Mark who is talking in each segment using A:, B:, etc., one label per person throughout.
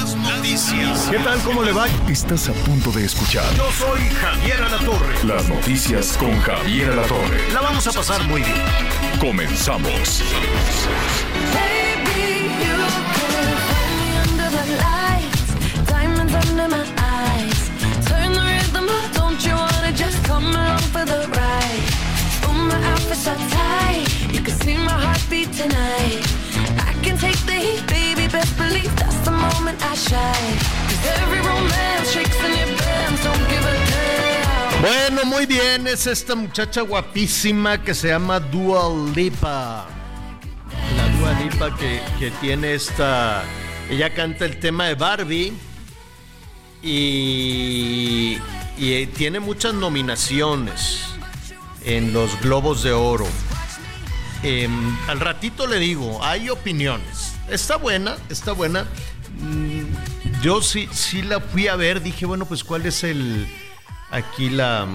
A: Las noticias.
B: ¿Qué tal? ¿Cómo le va?
C: Estás a punto de escuchar
A: Yo soy Javier Alatorre.
C: las noticias con Javier Alatorre.
A: La vamos a pasar muy bien.
C: Comenzamos.
D: Baby, you can find me under the lights, diamonds under my eyes. Turn the rhythm up, don't you wanna just come along for the ride? Oh, my outfit's so tight, you can see my heartbeat tonight. I can take the heat, baby, best believe that's
B: Bueno, muy bien. Es esta muchacha guapísima que se llama Dua Lipa. La Dua Lipa que, que tiene esta... Ella canta el tema de Barbie y, y eh, tiene muchas nominaciones en los Globos de Oro. Em, al ratito le digo, hay opiniones. Está buena, está buena. Yo sí, sí la fui a ver, dije, bueno, pues cuál es el aquí la,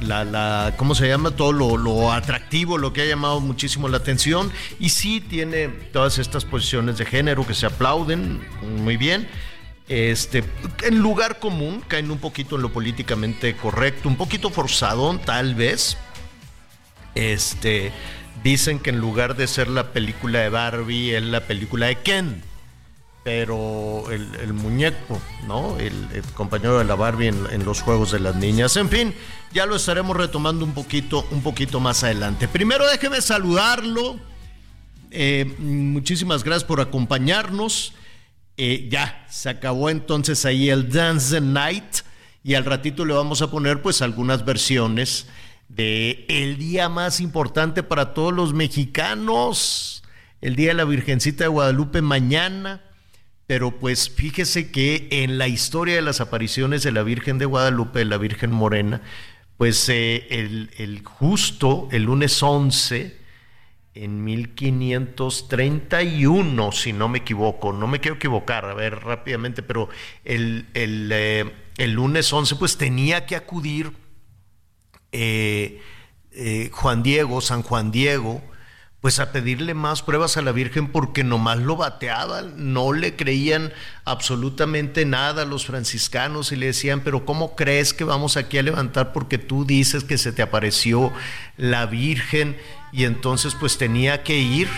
B: la, la ¿cómo se llama? Todo lo, lo atractivo, lo que ha llamado muchísimo la atención. Y sí tiene todas estas posiciones de género que se aplauden muy bien. Este, en lugar común, caen un poquito en lo políticamente correcto, un poquito forzadón tal vez, este, dicen que en lugar de ser la película de Barbie, es la película de Ken. Pero el, muñeco, ¿no? El, compañero de la Barbie en, en los juegos de las niñas. En fin, ya lo estaremos retomando un poquito, un poquito más adelante. Primero déjeme saludarlo. Eh, muchísimas gracias por acompañarnos. Eh, ya, se acabó entonces ahí el Dance the Night. Y al ratito le vamos a poner pues algunas versiones de el día más importante para todos los mexicanos, el día de la Virgencita de Guadalupe mañana. Pero pues fíjese que en la historia de las apariciones de la Virgen de Guadalupe, de la Virgen Morena, pues eh, el, justo, el lunes 11, en 1531, si no me equivoco, no me quiero equivocar, a ver rápidamente, pero el, el, eh, lunes 11 pues tenía que acudir eh, Juan Diego, San Juan Diego, pues a pedirle más pruebas a la Virgen porque nomás lo bateaban, no le creían absolutamente nada a los franciscanos y le decían, pero ¿cómo crees que vamos aquí a levantar porque tú dices que se te apareció la Virgen? Y entonces pues tenía que ir,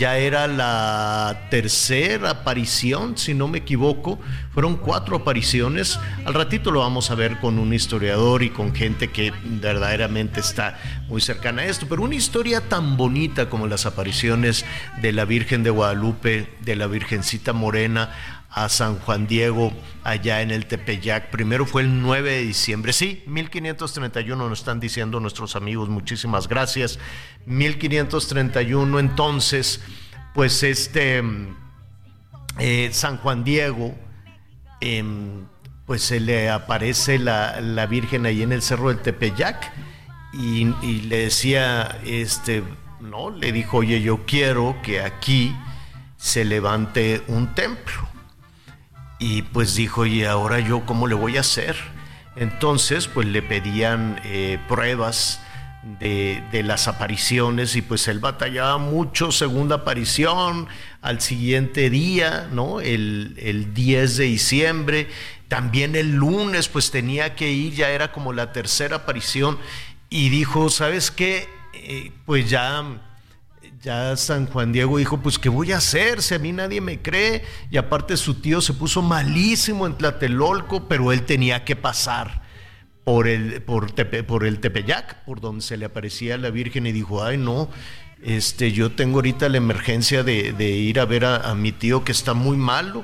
B: ya era la tercera aparición, si no me equivoco, fueron cuatro apariciones, al ratito lo vamos a ver con un historiador y con gente que verdaderamente está muy cercana a esto, pero una historia tan bonita como las apariciones de la Virgen de Guadalupe, de la Virgencita Morena, a San Juan Diego allá en el Tepeyac. Primero fue el 9 de diciembre. Sí, 1531 nos están diciendo nuestros amigos. Muchísimas gracias. 1531 entonces, pues este eh, San Juan Diego, em, pues se le aparece la, la Virgen ahí en el cerro del Tepeyac y, y le decía, este, no, le dijo, oye, yo quiero que aquí se levante un templo. Y pues dijo, ¿y ahora yo cómo le voy a hacer? Entonces, pues le pedían eh, pruebas de, las apariciones y pues él batallaba mucho, segunda aparición, al siguiente día, ¿no? El, el 10 de diciembre, también el lunes pues tenía que ir, ya era como la tercera aparición y dijo, ¿sabes qué? Eh, pues ya ya San Juan Diego dijo, pues ¿qué voy a hacer? Si a mí nadie me cree. Y aparte su tío se puso malísimo en Tlatelolco, pero él tenía que pasar por el, por, el Tepeyac, por donde se le aparecía la Virgen y dijo, ay no, este, yo tengo ahorita la emergencia de, de ir a ver a, a, mi tío que está muy malo.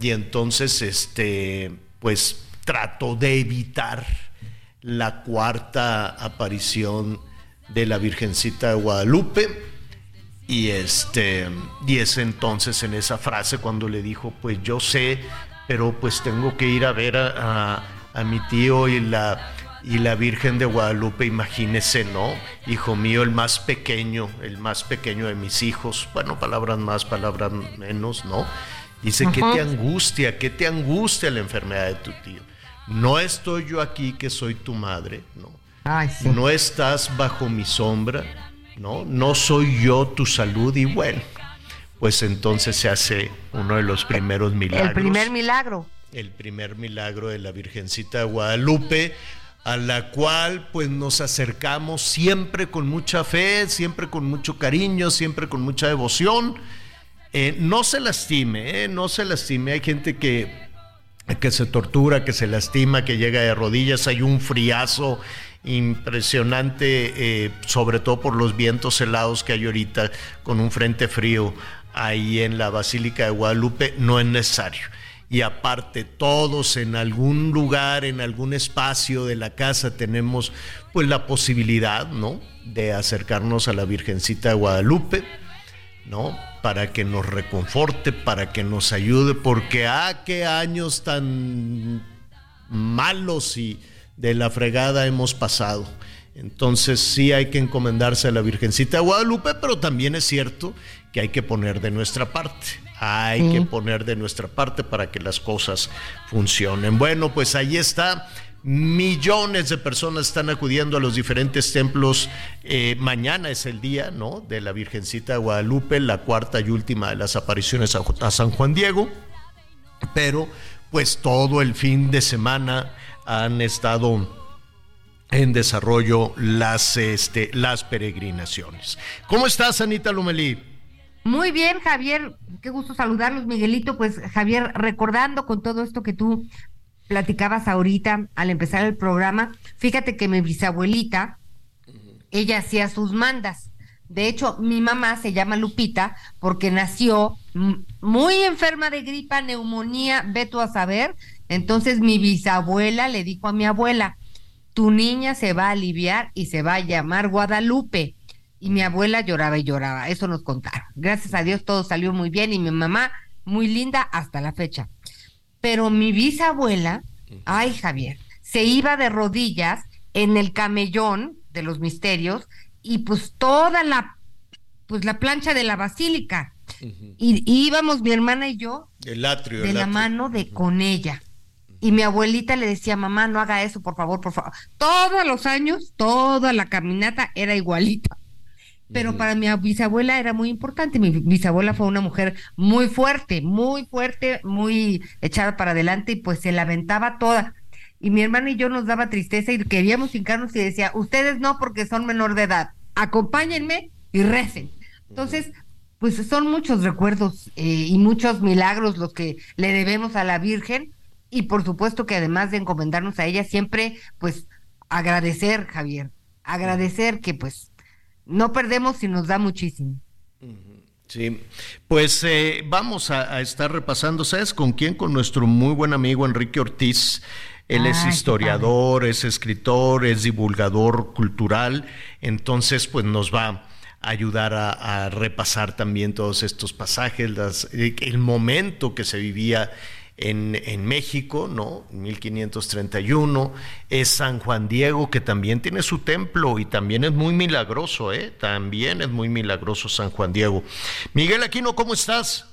B: Y entonces, este, pues trató de evitar la cuarta aparición de la Virgencita de Guadalupe Y este, y es entonces en esa frase cuando le dijo, pues yo sé, pero pues tengo que ir a ver a, a- a mi tío y la, y la Virgen de Guadalupe, imagínese, ¿no? Hijo mío, el más pequeño, el más pequeño de mis hijos, bueno, palabras más, palabras menos, ¿no? Dice, ¿qué te angustia? ¿Qué te angustia la enfermedad de tu tío? No estoy yo aquí que soy tu madre, ¿no?
E: Ay, sí.
B: No estás bajo mi sombra, ¿no? No soy yo tu salud y bueno, pues entonces se hace uno de los primeros milagros.
E: El primer milagro.
B: el primer milagro de la Virgencita de Guadalupe, a la cual pues nos acercamos siempre con mucha fe, siempre con mucho cariño, siempre con mucha devoción. Eh, no se lastime, eh, no se lastime. Hay gente que, que se tortura, que se lastima, que llega de rodillas. Hay un friazo impresionante, eh, sobre todo por los vientos helados que hay ahorita con un frente frío ahí en la Basílica de Guadalupe. No es necesario. Y aparte, todos en algún lugar, en algún espacio de la casa tenemos pues la posibilidad, ¿no? De acercarnos a la Virgencita de Guadalupe. ¿no? Para que nos reconforte, para que nos ayude, porque ah, qué años tan malos y de la fregada hemos pasado. Entonces sí hay que encomendarse a la Virgencita de Guadalupe, pero también es cierto que hay que poner de nuestra parte. Hay que poner de nuestra parte para que las cosas funcionen. Bueno, pues ahí está. Millones de personas están acudiendo a los diferentes templos. Eh, mañana es el día, ¿no? De la Virgencita de Guadalupe, la cuarta y última de las apariciones a, a San Juan Diego. Pero, pues todo el fin de semana han estado en desarrollo las, este, las peregrinaciones. ¿Cómo estás, Anita Lumelí?
E: Muy bien, Javier. Qué gusto saludarlos, Miguelito. Pues, Javier, recordando con todo esto que tú platicabas ahorita al empezar el programa, fíjate que mi bisabuelita, ella hacía sus mandas. De hecho, mi mamá se llama Lupita porque nació muy enferma de gripa, neumonía, veto a saber. Entonces mi bisabuela le dijo a mi abuela, tu niña se va a aliviar y se va a llamar Guadalupe. Y mi abuela lloraba y lloraba, eso nos contaron. Gracias a Dios todo salió muy bien y mi mamá muy linda hasta la fecha. Pero mi bisabuela, ay Javier, se iba de rodillas en el camellón de los misterios y pues toda la pues la plancha de la basílica. y, y íbamos mi hermana y yo
B: El atrio.
E: de
B: el
E: la
B: atrio.
E: mano de con ella. Y mi abuelita le decía, mamá, no haga eso, por favor, por favor. Todos los años, toda la caminata era igualita. Pero para mi bisabuela era muy importante. Mi bisabuela fue una mujer muy fuerte, muy fuerte, muy echada para adelante y pues se la aventaba toda. Y mi hermana y yo nos daba tristeza y queríamos hincarnos y decía, ustedes no porque son menor de edad, acompáñenme y recen. Entonces, pues son muchos recuerdos eh, y muchos milagros los que le debemos a la Virgen y por supuesto que además de encomendarnos a ella, siempre pues agradecer, Javier, agradecer que pues no perdemos y nos da muchísimo.
B: Sí, pues eh, vamos a, a estar repasando, ¿sabes con quién? Con nuestro muy buen amigo Enrique Ortiz. Él es historiador, es escritor, es divulgador cultural, entonces pues nos va a ayudar a, a repasar también todos estos pasajes, las- el momento que se vivía en, en México, ¿no? 1531, es San Juan Diego, que también tiene su templo y también es muy milagroso, ¿eh? También es muy milagroso San Juan Diego. Miguel Aquino, ¿cómo estás?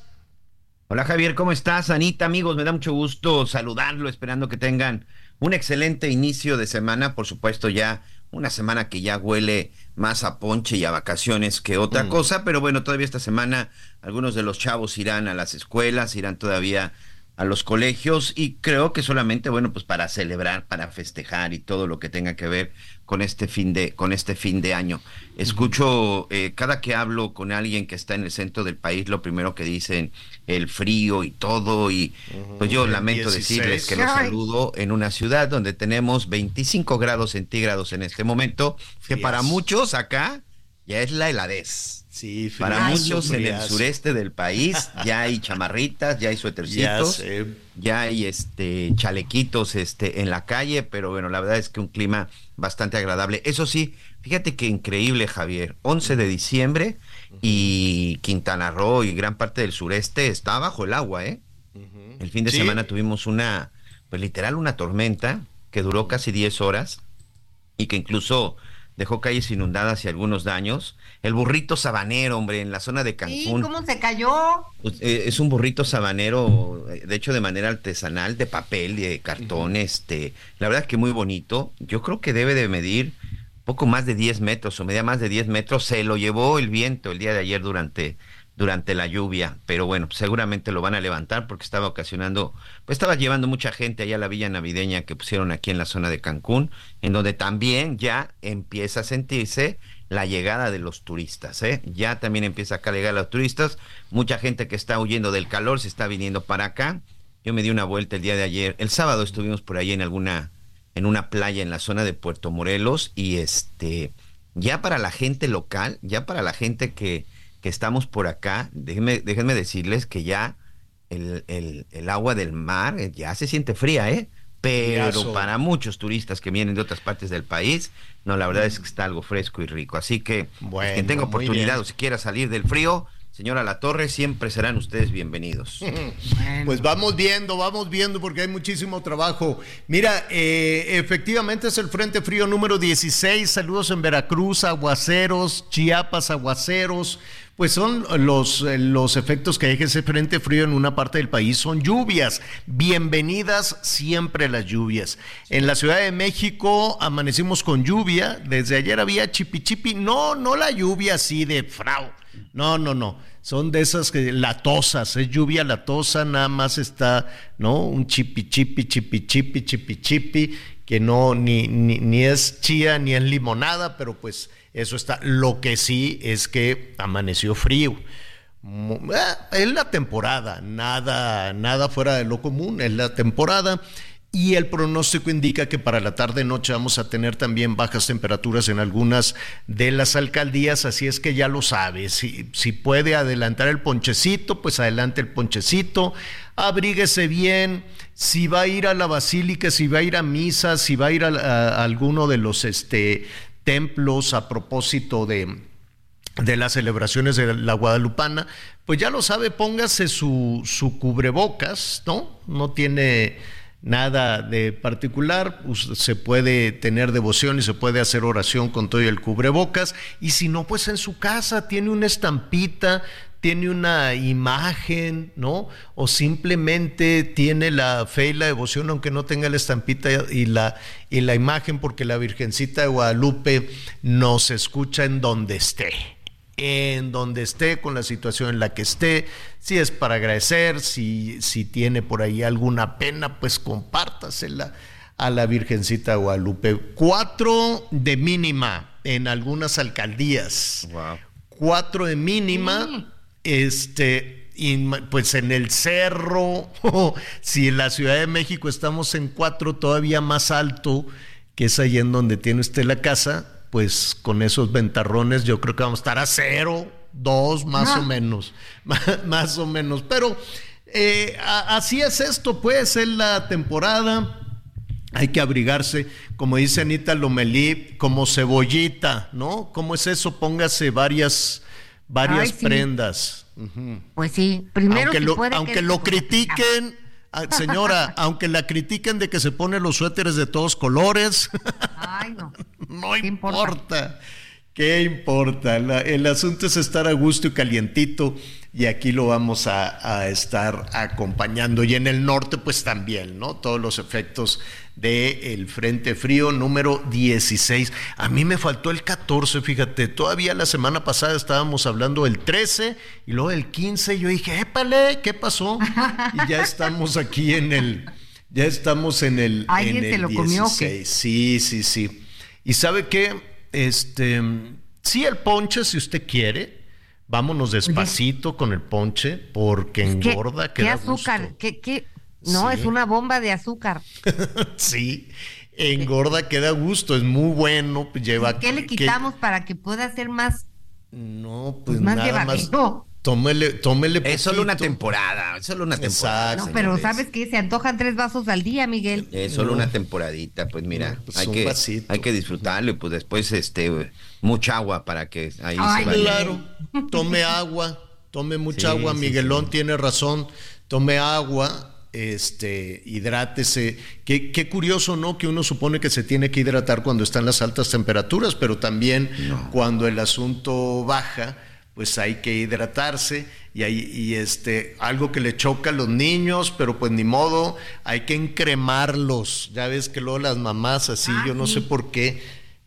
F: Hola Javier, ¿cómo estás? Anita, amigos, me da mucho gusto saludarlo, esperando que tengan un excelente inicio de semana, por supuesto ya una semana que ya huele más a ponche y a vacaciones que otra cosa, pero bueno, todavía esta semana algunos de los chavos irán a las escuelas, irán todavía a los colegios y creo que solamente, bueno, pues para celebrar, para festejar y todo lo que tenga que ver con este fin de, con este fin de año. Escucho, eh, cada que hablo con alguien que está en el centro del país, lo primero que dicen, el frío y todo, y pues yo lamento
B: 16.
F: decirles que los saludo en una ciudad donde tenemos 25 grados centígrados en este momento, que para muchos acá ya es la heladez.
B: Sí,
F: Para
B: frías,
F: muchos en el sureste del país ya hay chamarritas, ya hay suétercitos, ya hay este chalequitos este en la calle, pero bueno, la verdad es que un clima bastante agradable. Eso sí, Fíjate que increíble, Javier. 11 de diciembre y Quintana Roo y gran parte del sureste está bajo el agua, ¿eh? El fin de
B: Sí.
F: semana tuvimos una, pues literal, una tormenta que duró casi 10 horas y que incluso dejó calles inundadas y algunos daños. El burrito sabanero, hombre, en la zona de Cancún.
E: ¿cómo se cayó?
F: Pues, eh, es un burrito sabanero, eh, de hecho de manera artesanal, de papel, de cartón, este, la verdad que muy bonito. Yo creo que debe de medir poco más de 10 metros o media más de 10 metros. Se lo llevó el viento el día de ayer durante, durante la lluvia, pero bueno, seguramente lo van a levantar porque estaba ocasionando, pues estaba llevando mucha gente allá a la villa navideña que pusieron aquí en la zona de Cancún, en donde también ya empieza a sentirse la llegada de los turistas, ¿eh? Ya también empieza acá a llegar los turistas, mucha gente que está huyendo del calor se está viniendo para acá. Yo me di una vuelta el día de ayer, el sábado estuvimos por ahí en alguna en una playa en la zona de Puerto Morelos y este ya para la gente local, ya para la gente que, que estamos por acá, déjenme, déjenme decirles que ya el, el- el agua del mar eh, ya se siente fría, ¿eh? Pero para muchos turistas que vienen de otras partes del país, no, la verdad es que está algo fresco y rico. Así que pues,
B: Bueno,
F: quien tenga oportunidad o si quiera salir del frío, señora La Torre, siempre serán ustedes bienvenidos.
B: Pues vamos viendo, vamos viendo porque hay muchísimo trabajo. Mira, eh, efectivamente es el Frente Frío número 16. Saludos en Veracruz, aguaceros, Chiapas, aguaceros. Pues son los, eh, los efectos que deja ese Frente Frío en una parte del país, son lluvias. Bienvenidas siempre las lluvias. En la Ciudad de México amanecimos con lluvia. Desde ayer había chipi chipi. No, no la lluvia así de frau. No, no, no. Son de esas que latosas, es lluvia latosa, nada más está, ¿no? Un chipi chipi, chipi chipi, chipi chipi, que no, ni, ni, ni es chía ni es limonada, pero pues eso está. Lo que sí es que amaneció frío. Eh, Es la temporada, nada, nada fuera de lo común, es la temporada. Y el pronóstico indica que para la tarde noche vamos a tener también bajas temperaturas en algunas de las alcaldías, así es que ya lo sabe. Si, si puede adelantar el ponchecito, pues adelante el ponchecito, abríguese bien. Si va a ir a la basílica, si va a ir a misa, si va a ir a- a alguno de los este, templos a propósito de, de las celebraciones de la Guadalupana, pues ya lo sabe, póngase su, su cubrebocas, ¿no? No tiene nada de particular, se puede tener devoción y se puede hacer oración con todo el cubrebocas, y si no, pues en su casa tiene una estampita, tiene una imagen, ¿no? O simplemente tiene la fe y la devoción, aunque no tenga la estampita y la, y la imagen, porque la Virgencita de Guadalupe nos escucha en donde esté en donde esté, con la situación en la que esté, si es para agradecer, si, si tiene por ahí alguna pena, pues compártasela a la Virgencita de Guadalupe. Cuatro de mínima en algunas alcaldías.
F: Wow.
B: Cuatro de mínima, este, y pues en el cerro, si en la Ciudad de México estamos en cuatro, todavía más alto, que es ahí en donde tiene usted la casa, pues con esos ventarrones yo creo que vamos a estar a cero, dos más
E: Ah.
B: o menos, más o menos. Pero eh, así es esto, pues es la temporada. Hay que abrigarse, como dice Anita Lomelí, como cebollita, ¿no? ¿Cómo es eso? Póngase varias, varias
E: Ay, sí.
B: prendas.
E: Pues sí, primero
B: aunque
E: si
B: lo,
E: puede
B: aunque lo critiquen, ah, señora, aunque la critiquen de que se pone los suéteres de todos colores.
E: Ay, no.
B: no
E: ¿Qué importa?
B: importa. ¿Qué importa? La- el asunto es estar a gusto y calientito y aquí lo vamos a, a estar acompañando. Y en el norte pues también, ¿no? Todos los efectos del Frente Frío número 16. A mí me faltó el 14, fíjate, todavía la semana pasada estábamos hablando del 13 y luego del 15 yo dije, épale, ¿qué pasó? Y ya estamos aquí en el... Ya estamos en el,
E: ¿Alguien
B: en el
E: lo comió o qué?
B: 16. Sí, sí, sí. Y sabe qué, este, sí el ponche si usted quiere, vámonos despacito con el ponche porque
E: ¿Qué,
B: engorda, que
E: qué azúcar?
B: gusto.
E: ¿Qué, qué? No,
B: Sí.
E: es una bomba de azúcar.
B: sí, engorda, que da gusto, es muy bueno, lleva.
E: ¿Qué le
B: que-
E: quitamos para que pueda ser más,
B: no, pues,
E: pues, más
B: nada más.
E: llevadero?
B: tómele, tómele
F: Es solo una temporada, es solo una temporada.
B: Exacto.
E: No, pero
F: señores.
E: ¿sabes qué? Se antojan tres vasos al día, Miguel.
F: Es solo una temporadita, pues mira,
B: No, pues
F: hay, que,
B: vasito.
F: hay que disfrutarlo y pues después este mucha agua para que ahí
E: Ay,
F: se vaya.
B: Claro, tome agua, tome mucha
F: Sí,
B: agua,
F: sí,
B: Miguelón
F: sí.
B: tiene razón, tome agua, este, hidrátese. Qué, qué curioso, ¿no? Que uno supone que se tiene que hidratar cuando están las altas temperaturas, pero también cuando el asunto baja, pues hay que hidratarse y hay y este algo que le choca a los niños, pero pues ni modo, hay que encremarlos. Ya ves que luego las mamás así,
E: Ah,
B: yo no sé por qué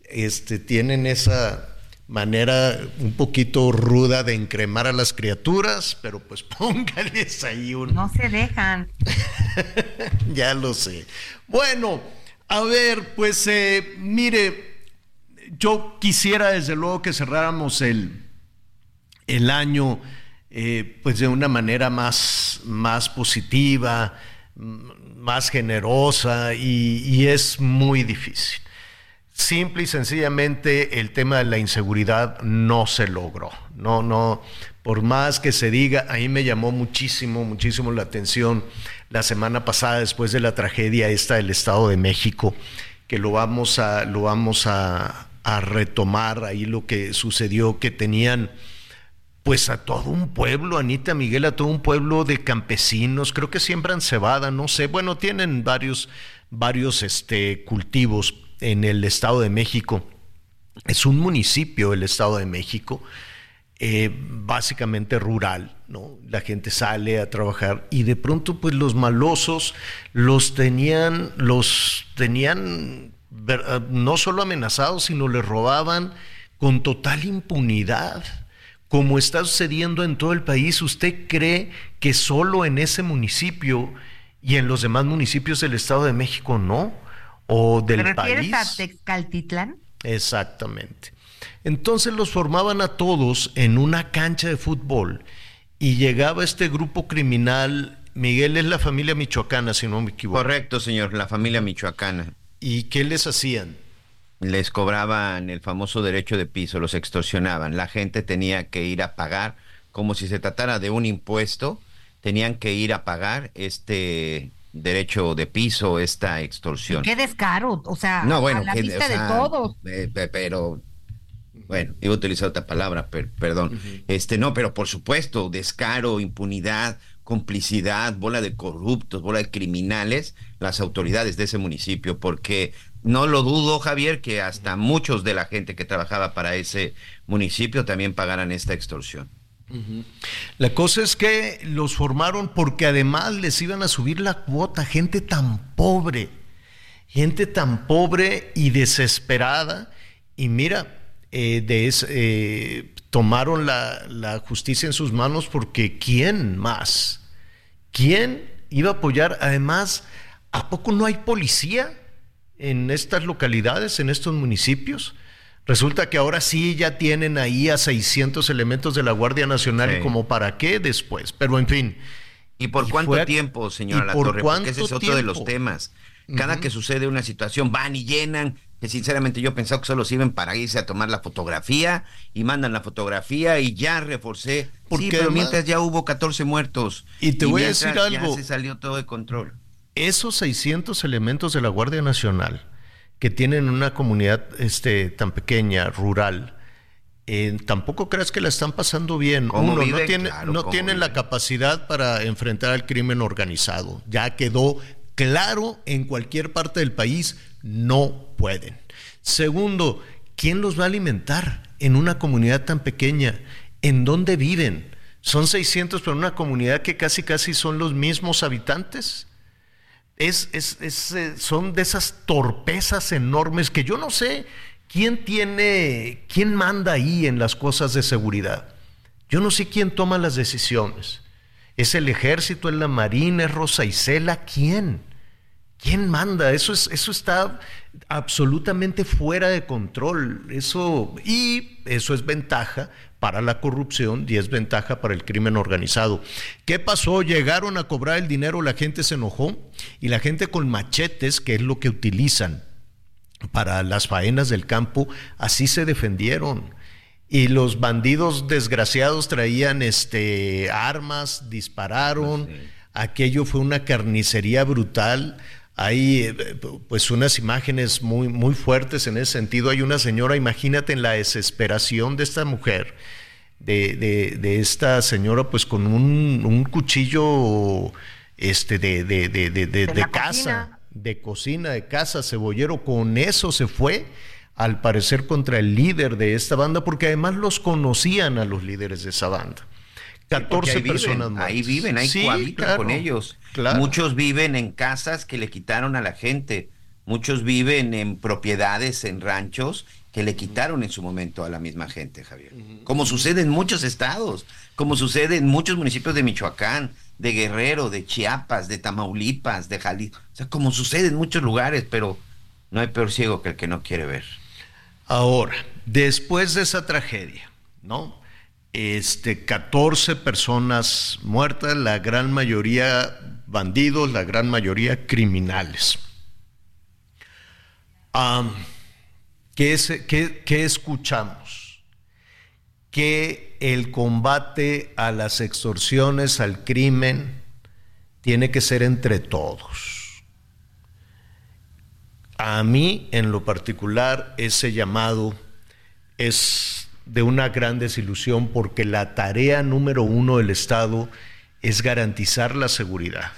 B: este tienen esa manera un poquito ruda de encremar a las criaturas, pero pues póngales ahí un
E: No se dejan.
B: ya lo sé. Bueno, a ver, pues eh, mire, yo quisiera desde luego que cerráramos el, el año eh, pues de una manera más, más positiva, más generosa y, y es muy difícil. Simple y sencillamente el tema de la inseguridad no se logró. No, no, por más que se diga, a mí me llamó muchísimo, muchísimo la atención la semana pasada después de la tragedia esta del Estado de México, que lo vamos a, lo vamos a, a retomar ahí lo que sucedió, que tenían pues a todo un pueblo, Anita Miguel, a todo un pueblo de campesinos, creo que siembran cebada, no sé, bueno, tienen varios, varios este, cultivos en el Estado de México. Es un municipio el Estado de México, eh, básicamente rural, ¿no? La gente sale a trabajar y de pronto pues los malosos los tenían, los tenían ah, no solo amenazados, sino les robaban con total impunidad. Como está sucediendo en todo el país, ¿usted cree que solo en ese municipio y en los demás municipios del Estado de México no? ¿O del
E: ¿Te refieres
B: país?
E: a Texcaltitlán?
B: Exactamente. Entonces los formaban a todos en una cancha de fútbol y llegaba este grupo criminal, Miguel es la familia michoacana, si no me equivoco.
F: Correcto, señor, la familia michoacana.
B: ¿Y qué les hacían?
F: Les cobraban el famoso derecho de piso, los extorsionaban. La gente tenía que ir a pagar, como si se tratara de un impuesto, tenían que ir a pagar este derecho de piso, esta extorsión.
E: Qué descaro, o sea,
F: No, bueno,
E: a la
F: que-
E: vista
F: o sea,
E: de todos.
F: eh, pe- pero bueno, iba a utilizar otra palabra, per- perdón. Este, no, pero por supuesto, descaro, impunidad, complicidad, bola de corruptos, bola de criminales, las autoridades de ese municipio, porque no lo dudo, Javier, que hasta muchos de la gente que trabajaba para ese municipio también pagaran esta extorsión.
B: La cosa es que los formaron porque además les iban a subir la cuota, gente tan pobre, gente tan pobre y desesperada. Y mira, eh, de eh, tomaron la, la justicia en sus manos porque ¿quién más? ¿Quién iba a apoyar? Además, ¿a poco no hay policía en estas localidades, en estos municipios? Resulta que ahora sí ya tienen ahí a 600 elementos de la Guardia Nacional
F: Sí.
B: y como para qué después. Pero en fin,
F: ¿Y por
B: Y
F: cuánto
B: a-
F: tiempo, señora
B: ¿y
F: La
B: por
F: Torre? Porque ese es otro de los temas. Cada que sucede una situación, van y llenan, que sinceramente yo pensaba que solo sirven para irse a tomar la fotografía y mandan la fotografía y ya reforcé.
B: Porque
F: sí, pero
B: además-
F: mientras ya hubo 14 muertos.
B: Y te voy a decir algo.
F: Ya se salió todo de control.
B: esos 600 elementos de la Guardia Nacional que tienen una comunidad este, tan pequeña, rural, eh, tampoco creas que la están pasando bien.
F: ¿Cómo
B: Uno, no, tiene,
F: Claro,
B: no
F: ¿cómo
B: tienen la capacidad para enfrentar al crimen organizado. Ya quedó claro en cualquier parte del país, no pueden. Segundo, ¿quién los va a alimentar en una comunidad tan pequeña? ¿En dónde viven? Son 600, pero una comunidad que casi casi son los mismos habitantes es, es- es, eh, son de esas torpezas enormes que yo no sé quién tiene, quién manda ahí en las cosas de seguridad. Yo no sé quién toma las decisiones. ¿Es el ejército, es la marina, es Rosa Isela? ¿Quién? ¿Quién manda? Eso, es, eso está absolutamente fuera de control. Eso, y eso es ventaja para la corrupción y es ventaja para el crimen organizado. ¿Qué pasó? Llegaron a cobrar el dinero, la gente se enojó y la gente con machetes, que es lo que utilizan para las faenas del campo, así se defendieron. Y los bandidos desgraciados traían este, armas, dispararon.
F: Sí.
B: Aquello fue una carnicería brutal. Hay eh, pues unas imágenes muy, muy fuertes en ese sentido. Hay una señora, imagínate en la desesperación de esta mujer, de, de- de esta señora, pues con un, un cuchillo este, de, de, casa, de cocina, de casa, cebollero. Con eso se fue, al parecer, contra el líder de esta banda, porque además los conocían a los líderes de esa banda.
F: Porque
B: 14
F: ahí viven,
B: personas muertas.
F: Ahí viven, ahí
B: Sí,
F: cohabitan
B: claro,
F: con ellos.
B: claro.
F: Muchos viven en casas que le quitaron a la gente. Muchos viven en propiedades, en ranchos que le quitaron en su momento a la misma gente, Javier. Como sucede en muchos estados, como sucede en muchos municipios de Michoacán, de Guerrero, de Chiapas, de Tamaulipas, de Jalisco. O sea, como sucede en muchos lugares, pero no hay peor ciego que el que no quiere ver.
B: Ahora, después de esa tragedia, ¿no? Este, 14 personas muertas, la gran mayoría bandidos, la gran mayoría criminales. Am, ¿qué, es- qué- qué escuchamos? Que el combate a las extorsiones, al crimen, tiene que ser entre todos. A mí, en lo particular, ese llamado es de una gran desilusión porque la tarea número uno del Estado es garantizar la seguridad.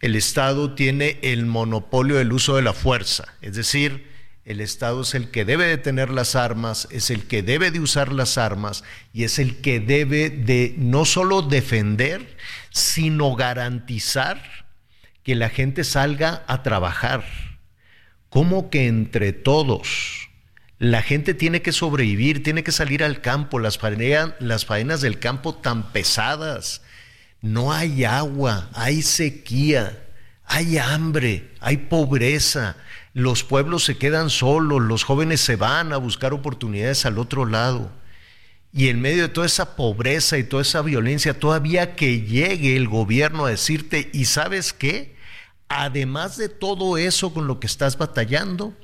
B: El Estado tiene el monopolio del uso de la fuerza, es decir, el Estado es el que debe de tener las armas, es el que debe de usar las armas y es el que debe de no solo defender, sino garantizar que la gente salga a trabajar. ¿Cómo que entre todos? La gente tiene que sobrevivir, tiene que salir al campo, las, faena- las faenas del campo tan pesadas. No hay agua, hay sequía, hay hambre, hay pobreza. Los pueblos se quedan solos, los jóvenes se van a buscar oportunidades al otro lado. Y en medio de toda esa pobreza y toda esa violencia, todavía que llegue el gobierno a decirte, ¿y sabes qué? Además de todo eso con lo que estás batallando,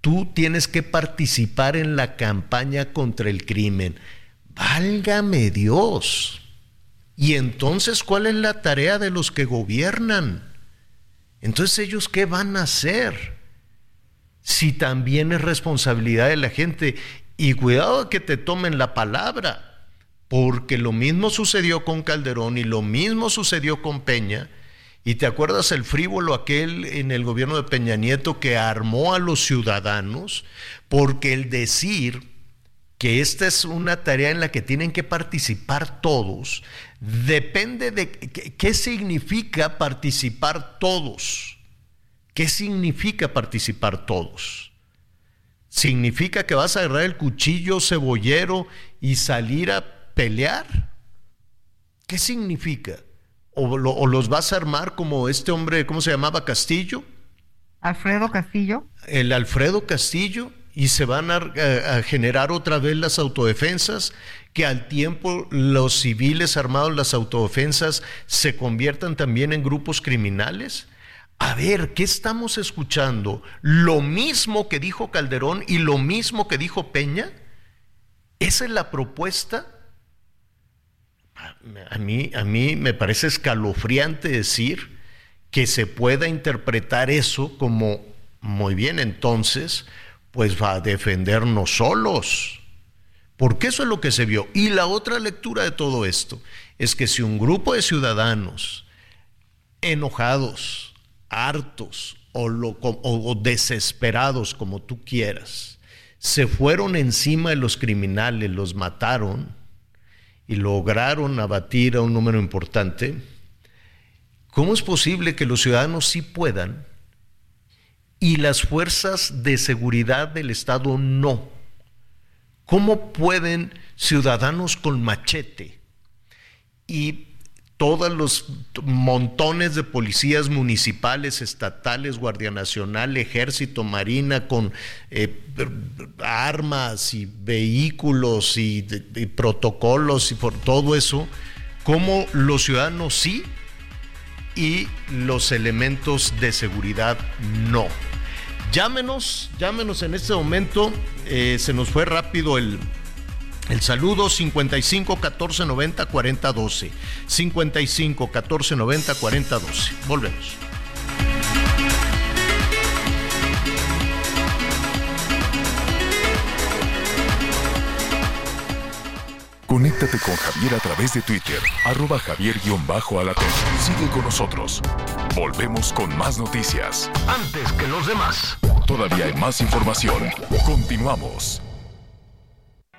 B: tú tienes que participar en la campaña contra el crimen. Válgame Dios. Y entonces, ¿cuál es la tarea de los que gobiernan? Entonces, ¿ellos qué van a hacer? Si también es responsabilidad de la gente. Y cuidado que te tomen la palabra, porque lo mismo sucedió con Calderón y lo mismo sucedió con Peña. Y te acuerdas el frívolo aquel en el gobierno de Peña Nieto que armó a los ciudadanos, porque el decir que esta es una tarea en la que tienen que participar todos, depende de qué, significa participar todos. ¿Qué significa participar todos? ¿Significa que vas a agarrar el cuchillo cebollero y salir a pelear? ¿Qué significa? ¿O, lo- o los vas a armar como este hombre, ¿cómo se llamaba? Castillo,
E: Alfredo Castillo.
B: el Alfredo Castillo, y se van a, a- a generar otra vez las autodefensas, que al tiempo los civiles armados, las autodefensas, se conviertan también en grupos criminales. A ver, ¿qué estamos escuchando? ¿Lo mismo que dijo Calderón y lo mismo que dijo Peña? ¿Esa es la propuesta? A mí, a mí me parece escalofriante decir que se pueda interpretar eso como, muy bien, entonces, pues va a defendernos solos. Porque eso es lo que se vio. Y la otra lectura de todo esto es que si un grupo de ciudadanos enojados, hartos o, o desesperados, como tú quieras, se fueron encima de los criminales, los mataron y lograron abatir a un número importante, ¿cómo es posible que los ciudadanos sí puedan y las fuerzas de seguridad del Estado no? ¿Cómo pueden ciudadanos con machete y todos los montones de policías municipales, estatales, Guardia Nacional, Ejército, Marina, con eh, armas y vehículos y, protocolos y por todo eso, cómo los ciudadanos sí y los elementos de seguridad no. Llámenos, llámenos en este momento, eh, se nos fue rápido el, El saludo 55 14 90 40 12. 55 14 90 40 12. Volvemos.
C: Conéctate con Javier a través de Twitter, arroba javier-alatón. Sigue con nosotros. Volvemos con más noticias.
A: Antes que los demás.
C: Todavía hay más información. Continuamos.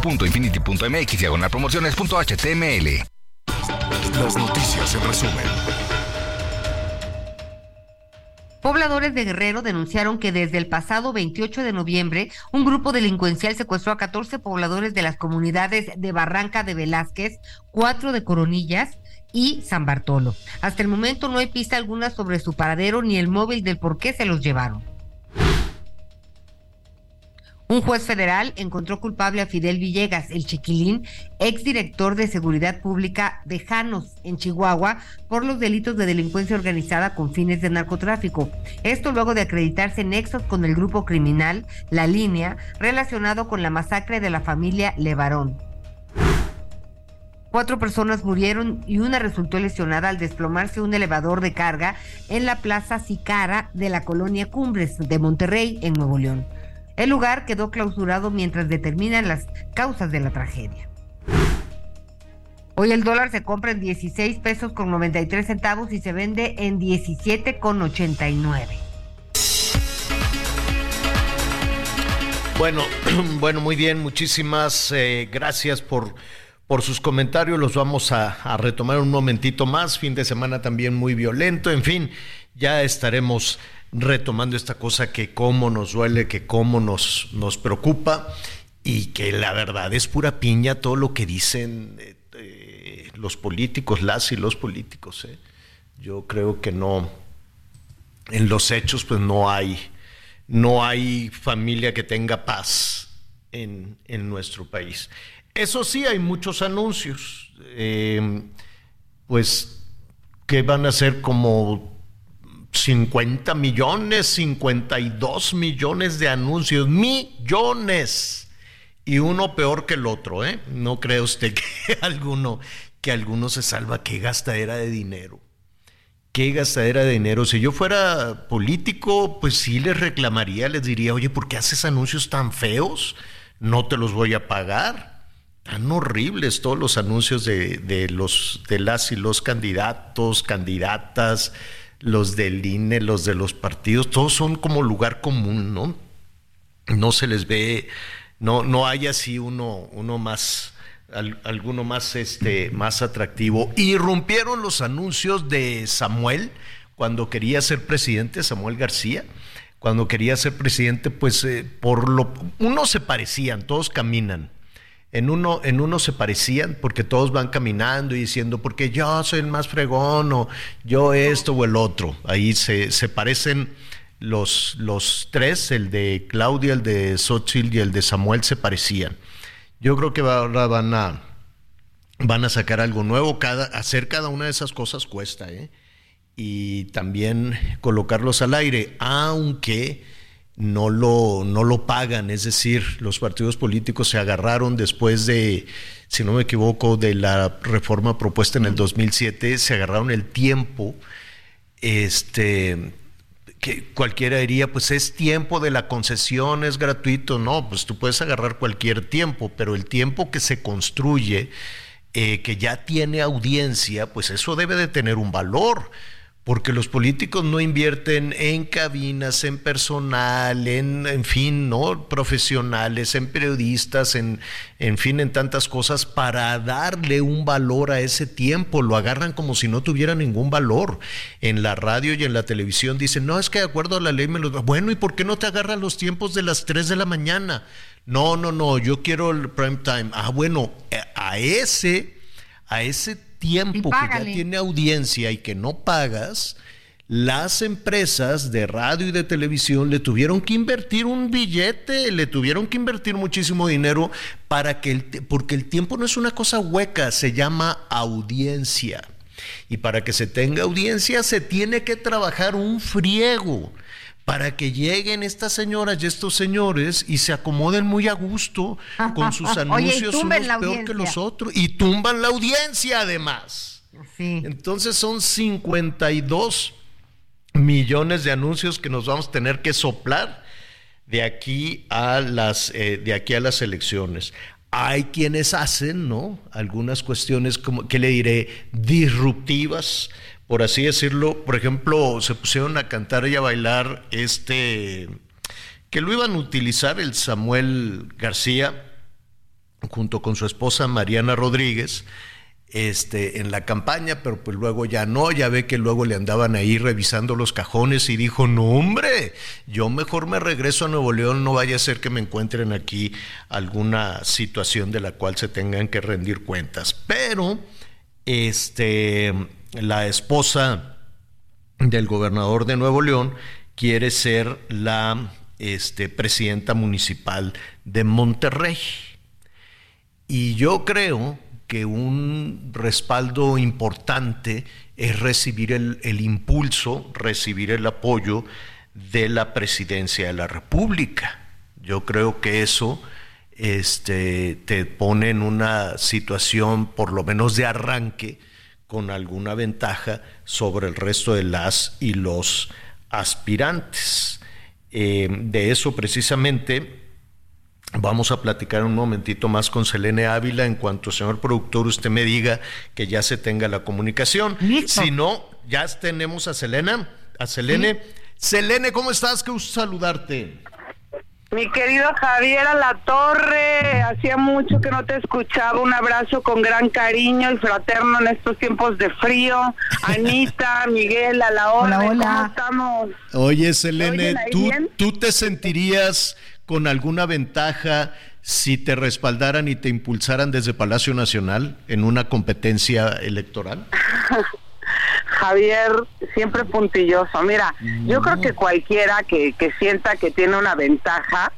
G: www.infinity.mx diagonal promociones.html.
C: Las noticias en resumen.
E: Pobladores de Guerrero denunciaron que desde el pasado 28 de noviembre, un grupo delincuencial secuestró a 14 pobladores de las comunidades de Barranca de Velázquez, cuatro de Coronillas y San Bartolo. Hasta el momento no hay pista alguna sobre su paradero ni el móvil del por qué se los llevaron. Un juez federal encontró culpable a Fidel Villegas, el chiquilín, exdirector de Seguridad Pública de Janos, en Chihuahua, por los delitos de delincuencia organizada con fines de narcotráfico. Esto luego de acreditarse nexos con el grupo criminal La Línea, relacionado con la masacre de la familia Levarón. Cuatro personas murieron y una resultó lesionada al desplomarse un elevador de carga en la Plaza Sicara de la colonia Cumbres de Monterrey, en Nuevo León. El lugar quedó clausurado mientras determinan las causas de la tragedia. Hoy el dólar se compra en 16 pesos con 93 centavos y se vende en 17 con 89.
B: Bueno, bueno, muy bien, muchísimas eh, gracias por, por sus comentarios. Los vamos a, a retomar un momentito más. Fin de semana también muy violento. En fin, ya estaremos retomando esta cosa que cómo nos duele, que cómo nos, nos preocupa y que la verdad es pura piña todo lo que dicen eh, eh, los políticos, las y los políticos. ¿eh? Yo creo que no, en los hechos pues no hay, no hay familia que tenga paz en, en nuestro país. Eso sí, hay muchos anuncios, pues que van a ser como 50 millones, 52 millones de anuncios, millones. Y uno peor que el otro, ¿eh? No cree usted que alguno, que alguno se salva. Qué gastadera de dinero. Qué gastadera de dinero. Si yo fuera político, pues sí les reclamaría, les diría, oye, ¿por qué haces anuncios tan feos? No te los voy a pagar. Tan horribles todos los anuncios de, de los, de las y los candidatos, candidatas los del INE, los de los partidos, todos son como lugar común, ¿no? No se les ve, no, no hay así uno, uno más, al, alguno más, este, más atractivo. Irrumpieron los anuncios de Samuel cuando quería ser presidente, Samuel García. Cuando quería ser presidente, pues eh, por lo uno se parecían, todos caminan. En uno, en uno se parecían porque todos van caminando y diciendo, porque yo soy el más fregón o yo esto o el otro. Ahí se, se parecen los, los tres, el de Claudia, el de Xochitl y el de Samuel se parecían. Yo creo que ahora van a, van a sacar algo nuevo. Cada, hacer cada una de esas cosas cuesta, ¿eh? Y también colocarlos al aire, aunque no lo, no lo pagan, es decir, los partidos políticos se agarraron después de, si no me equivoco, de la reforma propuesta en el 2007, se agarraron el tiempo, este, que cualquiera diría, pues es tiempo de la concesión, es gratuito, no, pues tú puedes agarrar cualquier tiempo, pero el tiempo que se construye, eh, que ya tiene audiencia, pues eso debe de tener un valor porque los políticos no invierten en cabinas, en personal, en, en fin, ¿no? Profesionales, en periodistas, en, en fin, en tantas cosas para darle un valor a ese tiempo. Lo agarran como si no tuviera ningún valor. En la radio y en la televisión dicen, no, es que de acuerdo a la ley me lo... Bueno, ¿y por qué no te agarran los tiempos de las 3 de la mañana? No, no, no, yo quiero el prime time. Ah, bueno, eh, a ese, a ese tiempo que ya tiene audiencia y que no pagas, las empresas de radio y de televisión le tuvieron que invertir un billete, le tuvieron que invertir muchísimo dinero para que el, porque el tiempo no es una cosa hueca, se llama audiencia. Y para que se tenga audiencia se tiene que trabajar un friego para que lleguen estas señoras y estos señores y se acomoden muy a gusto con sus
E: Oye,
B: anuncios
E: tumben
B: unos peor que los otros y tumban la audiencia además.
E: Sí.
B: Entonces son 52 millones de anuncios que nos vamos a tener que soplar de aquí a las eh, de aquí a las elecciones. Hay quienes hacen, ¿no? Algunas cuestiones como que le diré disruptivas, por así decirlo. Por ejemplo, se pusieron a cantar y a bailar este que lo iban a utilizar el Samuel García junto con su esposa Mariana Rodríguez este, en la campaña, pero pues luego ya no, ya ve que luego le andaban ahí revisando los cajones y dijo, no hombre, yo mejor me regreso a Nuevo León, no vaya a ser que me encuentren aquí alguna situación de la cual se tengan que rendir cuentas. Pero, este, la esposa del gobernador de Nuevo León quiere ser la este, presidenta municipal de Monterrey. Y yo creo que un respaldo importante es recibir el, el impulso, recibir el apoyo de la presidencia de la República. Yo creo que eso este, te pone en una situación, por lo menos de arranque, con alguna ventaja sobre el resto de las y los aspirantes. Eh, de eso precisamente Vamos a platicar un momentito más con Selene Ávila en cuanto, señor productor, usted me diga que ya se tenga la comunicación.
E: Listo.
B: Si no, ya tenemos a Selena, a Selene. Selene, ¿cómo estás? Qué gusto saludarte.
H: Mi querido Javier a la Torre, hacía mucho que no te escuchaba. Un abrazo con gran cariño y fraterno en estos tiempos de frío. Anita, Miguel, a la hora.
E: Hola, hola.
H: ¿Cómo estamos?
B: Oye, Selene,
H: ¿Oyen ahí
B: ¿tú,
H: bien?
B: ¿tú te sentirías con alguna ventaja si te respaldaran y te impulsaran desde Palacio Nacional en una competencia electoral?
H: Javier, siempre puntilloso. Mira, yo creo que cualquiera que, que sienta que tiene una ventaja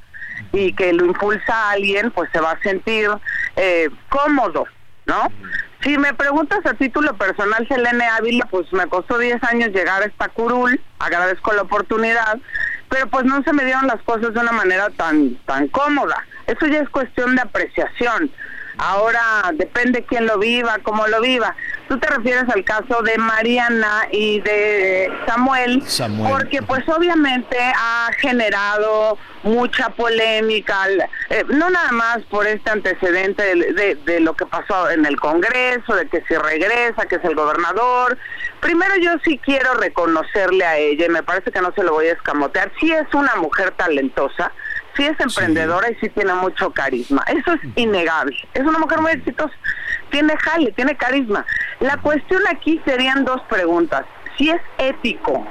H: y que lo impulsa a alguien, pues se va a sentir eh, cómodo, ¿no? Si me preguntas a título personal, Selene Ávila, pues me costó 10 años llegar a esta curul, agradezco la oportunidad, pero pues no se me dieron las cosas de una manera tan, tan cómoda. Eso ya es cuestión de apreciación. Ahora depende quién lo viva, cómo lo viva. Tú te refieres al caso de Mariana y de Samuel,
B: Samuel.
H: porque pues obviamente ha generado mucha polémica, eh, no nada más por este antecedente de, de- de lo que pasó en el Congreso, de que si regresa, que es el gobernador. Primero yo sí quiero reconocerle a ella, y me parece que no se lo voy a escamotear, sí es una mujer talentosa, sí es emprendedora y sí tiene mucho carisma. Eso es innegable. Es una mujer muy exitosa. Tiene jale, tiene carisma. La cuestión aquí serían dos preguntas. Si es ético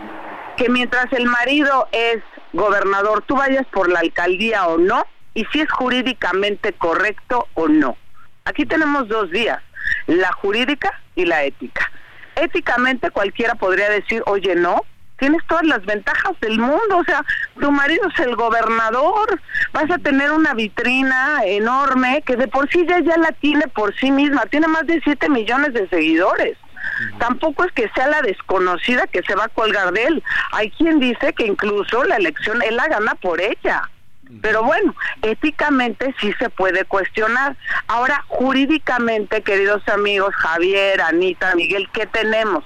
H: que mientras el marido es gobernador, tú vayas por la alcaldía o no, y si es jurídicamente correcto o no. Aquí tenemos dos vías, la jurídica y la ética. Éticamente cualquiera podría decir, oye, no, tienes todas las ventajas del mundo, o sea, tu marido es el gobernador, vas a tener una vitrina enorme que de por sí ya, ya la tiene por sí misma, tiene más de 7 millones de seguidores. Tampoco es que sea la desconocida que se va a colgar de él. Hay quien dice que incluso la elección él la gana por ella. Pero bueno, éticamente sí se puede cuestionar. Ahora, jurídicamente, queridos amigos, Javier, Anita, Miguel, ¿qué tenemos?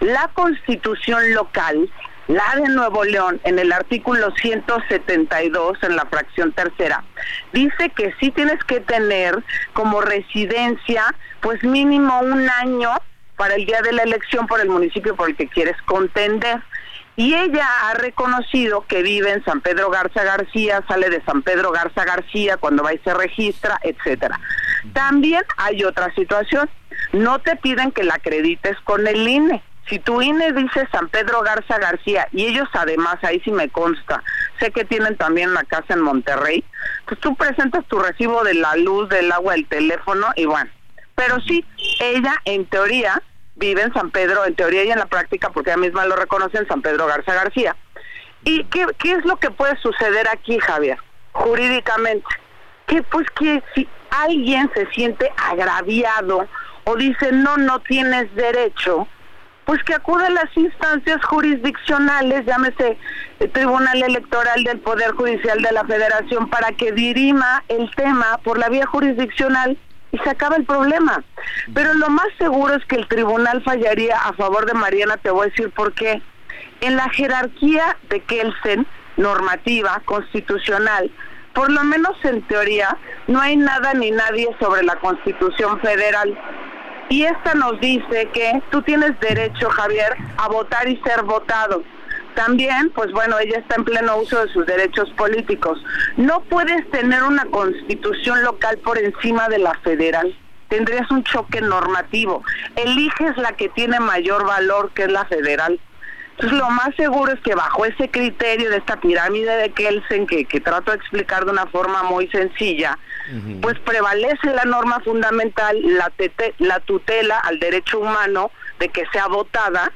H: La constitución local, la de Nuevo León, en el artículo 172, en la fracción tercera, dice que sí tienes que tener como residencia, pues mínimo un año para el día de la elección por el municipio por el que quieres contender. Y ella ha reconocido que vive en San Pedro Garza García, sale de San Pedro Garza García cuando va y se registra, etcétera. También hay otra situación, no te piden que la acredites con el INE. Si tu INE dice San Pedro Garza García y ellos además, ahí sí me consta, sé que tienen también una casa en Monterrey, pues tú presentas tu recibo de la luz, del agua, el teléfono y bueno. Pero sí, ella en teoría vive en San Pedro, en teoría y en la práctica, porque ella misma lo reconoce en San Pedro Garza García. ¿Y qué, qué es lo que puede suceder aquí, Javier, jurídicamente? Que pues que si alguien se siente agraviado o dice no, no tienes derecho, pues que acude a las instancias jurisdiccionales, llámese el Tribunal Electoral del Poder Judicial de la Federación, para que dirima el tema por la vía jurisdiccional y se acaba el problema. Pero lo más seguro es que el tribunal fallaría a favor de Mariana, te voy a decir por qué. En la jerarquía de Kelsen, normativa, constitucional, por lo menos en teoría, no hay nada ni nadie sobre la Constitución Federal. Y esta nos dice que tú tienes derecho, Javier, a votar y ser votado. También, pues bueno, ella está en pleno uso de sus derechos políticos. No puedes tener una constitución local por encima de la federal. Tendrías un choque normativo. Eliges la que tiene mayor valor, que es la federal. Entonces, lo más seguro es que bajo ese criterio de esta pirámide de Kelsen, que, que trato de explicar de una forma muy sencilla, pues prevalece la norma fundamental, la, tete- la tutela al derecho humano de que sea votada,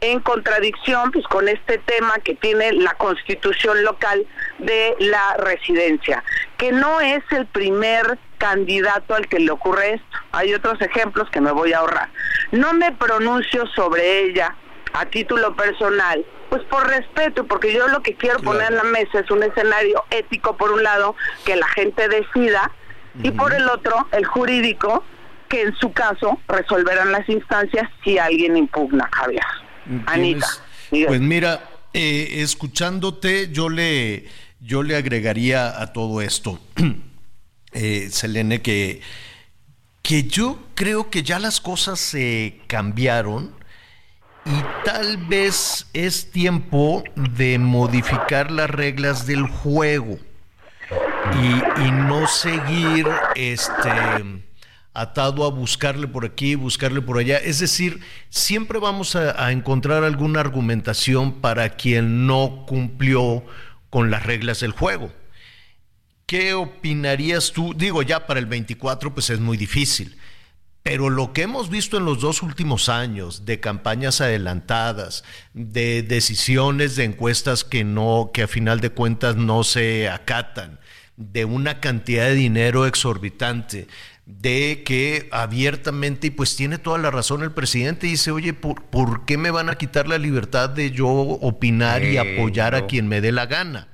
H: en contradicción pues con este tema que tiene la constitución local de la residencia, que no es el primer candidato al que le ocurre esto. Hay otros ejemplos que me voy a ahorrar. No me pronuncio sobre ella a título personal, pues por respeto, porque yo lo que quiero poner en la mesa es un escenario ético por un lado, que la gente decida, y por el otro, el jurídico, que en su caso resolverán las instancias si alguien impugna, Javier. Anita.
B: Pues mira, eh, escuchándote, yo le, yo le agregaría a todo esto, eh, Selene, que, que yo creo que ya las cosas se cambiaron y tal vez es tiempo de modificar las reglas del juego y, no seguir este atado a buscarle por aquí, buscarle por allá. Es decir, siempre vamos a encontrar alguna argumentación para quien no cumplió con las reglas del juego. ¿Qué opinarías tú? Digo, ya para el 24 pues es muy difícil. Pero lo que hemos visto en los dos últimos años, de campañas adelantadas, de decisiones de encuestas que no, que a final de cuentas no se acatan, de una cantidad de dinero exorbitante, de que abiertamente, y pues tiene toda la razón el presidente, dice, oye, ¿por, por qué me van a quitar la libertad de yo opinar y apoyar a quien me dé la gana?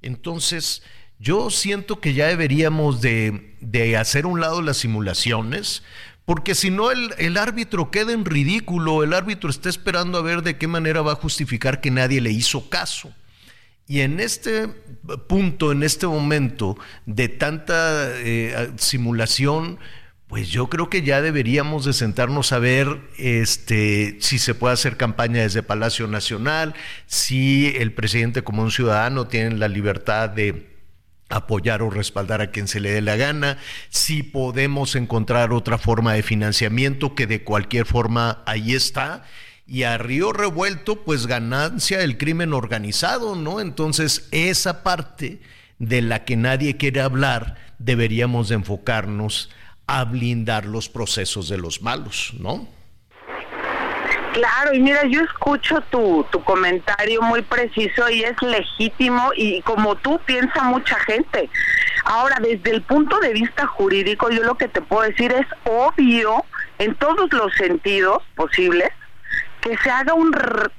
B: Entonces, yo siento que ya deberíamos de, de hacer un lado las simulaciones, porque si no el, el árbitro queda en ridículo, el árbitro está esperando a ver de qué manera va a justificar que nadie le hizo caso. Y en este punto, en este momento de tanta eh, simulación, pues yo creo que ya deberíamos de sentarnos a ver este, si se puede hacer campaña desde Palacio Nacional, si el presidente como un ciudadano tiene la libertad de apoyar o respaldar a quien se le dé la gana, si podemos encontrar otra forma de financiamiento que de cualquier forma ahí está. Y a río revuelto, pues ganancia del crimen organizado, ¿no? Entonces, esa parte de la que nadie quiere hablar, deberíamos de enfocarnos a blindar los procesos de los malos, ¿no?
H: Claro, y mira, yo escucho tu, tu comentario muy preciso y es legítimo y como tú piensa mucha gente. Ahora, desde el punto de vista jurídico, yo lo que te puedo decir es obvio en todos los sentidos posibles que se haga un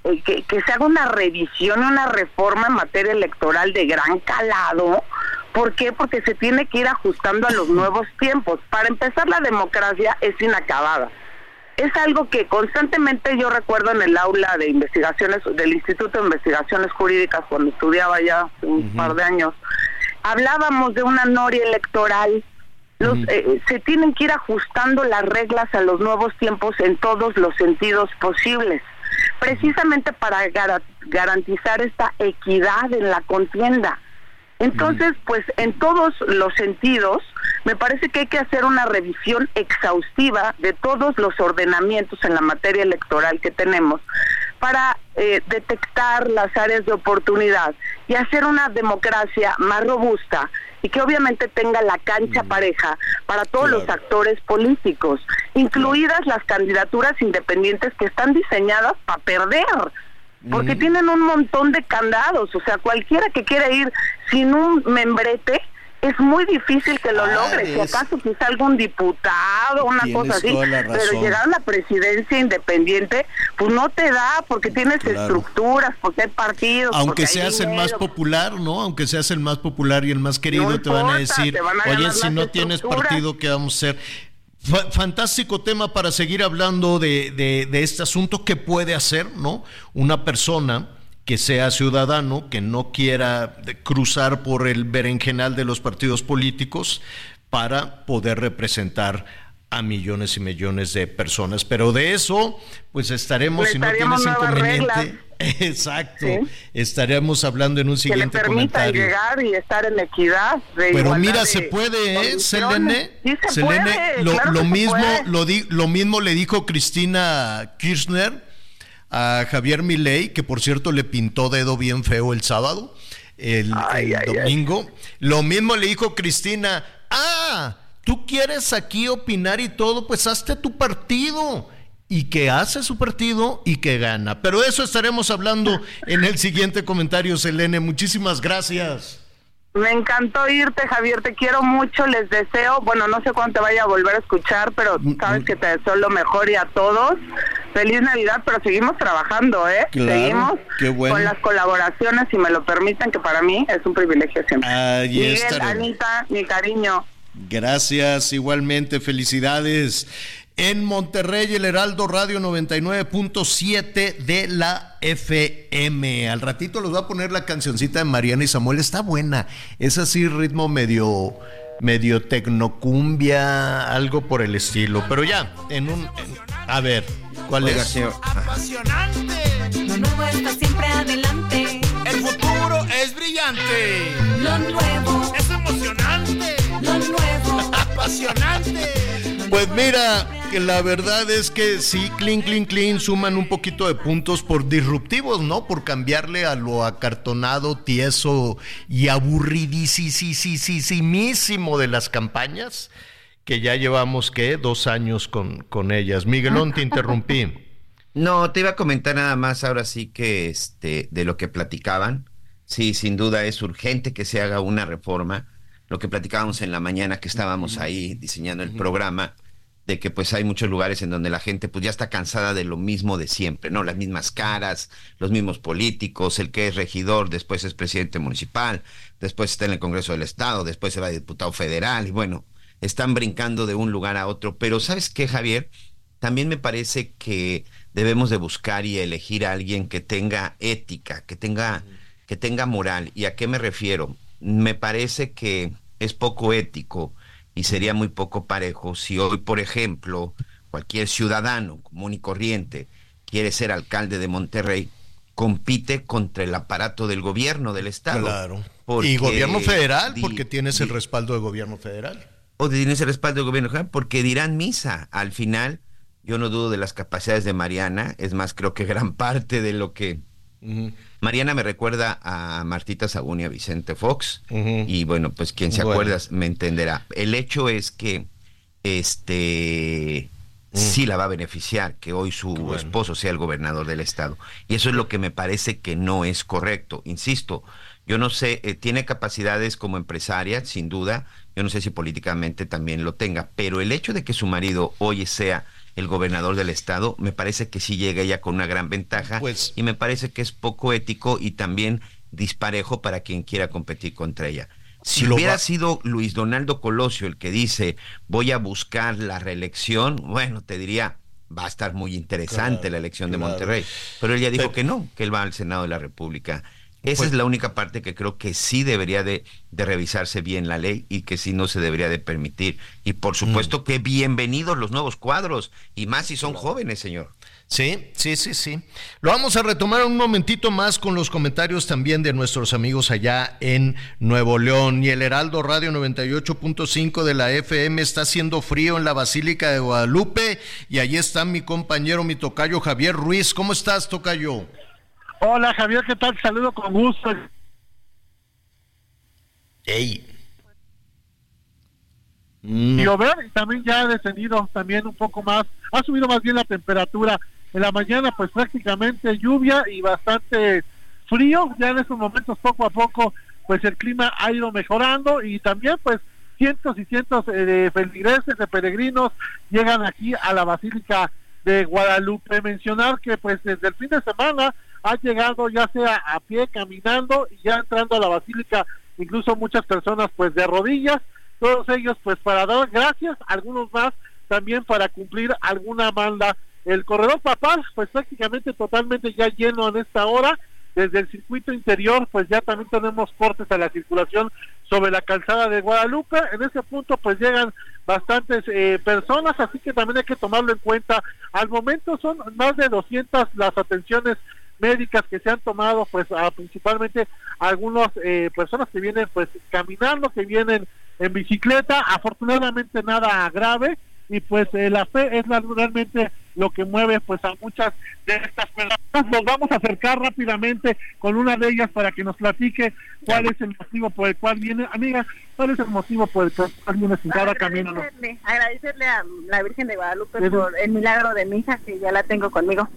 H: eh, que, que se haga una revisión, una reforma en materia electoral de gran calado. ¿Por qué? Porque se tiene que ir ajustando a los nuevos tiempos. Para empezar, la democracia es inacabada es algo que constantemente yo recuerdo en el aula de investigaciones del Instituto de Investigaciones Jurídicas cuando estudiaba ya hace un par de años. Hablábamos de una noria electoral Los, eh, se tienen que ir ajustando las reglas a los nuevos tiempos en todos los sentidos posibles, precisamente para gara- garantizar esta equidad en la contienda. Entonces, pues en todos los sentidos, me parece que hay que hacer una revisión exhaustiva de todos los ordenamientos en la materia electoral que tenemos para eh, detectar las áreas de oportunidad y hacer una democracia más robusta y que obviamente tenga la cancha pareja para todos los actores políticos, incluidas las candidaturas independientes que están diseñadas para perder porque tienen un montón de candados, o sea, cualquiera que quiera ir sin un membrete es muy difícil que lo
I: Ah,
H: logre, si acaso quizá algún diputado, una cosa así, pero llegar a la presidencia independiente, pues no te da, porque tienes
I: Claro.
H: estructuras, porque hay partidos,
B: Aunque seas el más popular, ¿no? Aunque seas el más popular y el más querido,
H: No
B: te van a decir,
H: te van a
B: oye, si no tienes
H: estructuras".
B: partido, ¿qué vamos a hacer? Fa- Fantástico tema para seguir hablando de, de- de este asunto. ¿Qué puede hacer, no? Una persona que sea ciudadano, que no quiera cruzar por el berenjenal de los partidos políticos para poder representar a millones y millones de personas. Pero de eso, pues estaremos, si no tienes inconveniente. Exacto.
H: Sí.
B: Estaremos hablando en un
H: que le
B: siguiente
H: permitan
B: comentario.
H: llegar y estar en equidad. de
B: Pero mira,
H: de
B: se puede, ¿eh? Selene,
H: Sí se
B: Selene,
H: puede,
B: lo,
H: claro
B: mismo,
H: puede.
B: lo, di- lo mismo le dijo Cristina Kirchner a Javier Milei, que por cierto le pintó dedo bien feo el sábado, el,
H: Ay,
B: el
H: ay, ay.
B: domingo. Lo mismo le dijo Cristina, ah, tú quieres aquí opinar y todo, pues hazte tu partido. Y que hace su partido y que gana. Pero eso estaremos hablando en el siguiente comentario, Selene. Muchísimas gracias.
H: Me encantó irte, Javier, te quiero mucho, les deseo, bueno, no sé cuándo te vaya a volver a escuchar, pero
B: Mm,
H: sabes que te deseo lo mejor y a todos. Feliz Navidad, pero seguimos trabajando, ¿eh?
B: Claro,
H: seguimos
B: qué bueno.
H: con las colaboraciones, si me lo permiten, que para mí es un privilegio siempre.
B: Ahí
H: Miguel. Anita, mi cariño.
B: Gracias, igualmente, felicidades. En Monterrey, el Heraldo Radio 99.7 de la FM. Al ratito les voy a poner la cancioncita de Mariana y Samuel. Está buena. Es así, ritmo medio, medio tecnocumbia, algo por el estilo. Pero ya, en un. en- a ver, ¿cuál
F: Oiga,
B: es?
F: señor.
A: Lo nuevo está siempre adelante.
J: El futuro es brillante.
A: Lo nuevo,
J: Es emocionante.
A: lo nuevo.
J: Apasionante.
B: Pues mira, la verdad es que sí, clean, clean, clean, suman un poquito de puntos por disruptivos, ¿no? Por cambiarle a lo acartonado, tieso y aburridísimo de las campañas, que ya llevamos, ¿qué? Dos años con, con ellas. Miguelón, te interrumpí.
F: No, te iba a comentar nada más ahora sí que este de lo que platicaban. Sí, sin duda es urgente que se haga una reforma. Lo que platicábamos en la mañana que estábamos ahí diseñando el programa, de que pues hay muchos lugares en donde la gente pues ya está cansada de lo mismo de siempre, ¿no? Las mismas caras, los mismos políticos, el que es regidor, después es presidente municipal, después está en el Congreso del Estado, después se va a diputado federal y bueno, están brincando de un lugar a otro. Pero ¿sabes qué, Javier? También me parece que debemos de buscar y elegir a alguien que tenga ética, que tenga, que tenga moral. ¿Y a qué me refiero? Me parece que es poco ético y sería muy poco parejo si hoy, por ejemplo, cualquier ciudadano común y corriente quiere ser alcalde de Monterrey, compite contra el aparato del gobierno del Estado.
B: Claro.
F: Porque
B: y gobierno federal,
F: di-
B: porque tienes el respaldo del gobierno federal.
F: o tienes el respaldo del gobierno federal, porque dirán misa. Al final, yo no dudo de las capacidades de Mariana, es más, creo que gran parte de lo que... Mariana me recuerda a Martita Sagún y a Vicente Fox, y bueno, pues quien se
B: Bueno.
F: acuerda me entenderá. El hecho es que este sí la va a beneficiar que hoy su esposo sea el gobernador del estado. Y eso es lo que me parece que no es correcto. Insisto, yo no sé, eh, tiene capacidades como empresaria, sin duda, yo no sé si políticamente también lo tenga, pero el hecho de que su marido hoy sea el gobernador del estado, me parece que sí llega ella con una gran ventaja
B: Pues-
F: y me parece que es poco ético y también disparejo para quien quiera competir contra ella. Si
B: Lo
F: hubiera
B: va-
F: sido Luis Donaldo Colosio el que dice voy a buscar la reelección, bueno, te diría va a estar muy interesante
B: Claro,
F: la elección de. Monterrey. Pero él ya dijo
B: Pero-
F: que no, que él va al Senado de la República. Esa
B: Pues-
F: es la única parte que creo que sí debería de, de revisarse bien la ley y que sí no se debería de permitir. Y por supuesto que bienvenidos los nuevos cuadros, y más si son jóvenes, señor.
B: Sí, sí, sí, sí. Lo vamos a retomar un momentito más con los comentarios también de nuestros amigos allá en Nuevo León. Y el Heraldo Radio 98.5 de la FM está haciendo frío en la Basílica de Guadalupe. Y allí está mi compañero, mi tocayo Javier Ruiz. ¿Cómo estás, tocayo?
K: Hola Javier, ¿qué tal? Saludo con gusto.
B: Ey.
K: Llover y también ya ha descendido también un poco más, ha subido más bien la temperatura. En la mañana pues prácticamente lluvia y bastante frío, ya en estos momentos poco a poco pues el clima ha ido mejorando y también pues cientos y cientos eh, de feligreses, de peregrinos llegan aquí a la Basílica de Guadalupe. Mencionar que pues desde el fin de semana ha llegado ya sea a pie, caminando y ya entrando a la Basílica, incluso muchas personas pues de rodillas, todos ellos pues para dar gracias, algunos más también para cumplir alguna manda. El corredor papal pues prácticamente totalmente ya lleno en esta hora, desde el circuito interior pues ya también tenemos cortes a la circulación sobre la calzada de Guadalupe, en ese punto pues llegan bastantes eh, personas, así que también hay que tomarlo en cuenta. Al momento son más de 200 las atenciones médicas que se han tomado pues a, principalmente algunas eh, personas que vienen pues caminando, que vienen en bicicleta, afortunadamente nada grave y pues eh, la fe es la, realmente lo que mueve pues a muchas de estas personas. Nos vamos a acercar rápidamente con una de ellas para que nos platique cuál es el motivo por el cual viene, amiga, cuál es el motivo por el cual viene sin cada camino. ¿no?
L: agradecerle, a la Virgen de Guadalupe por el milagro de mi hija que ya la tengo conmigo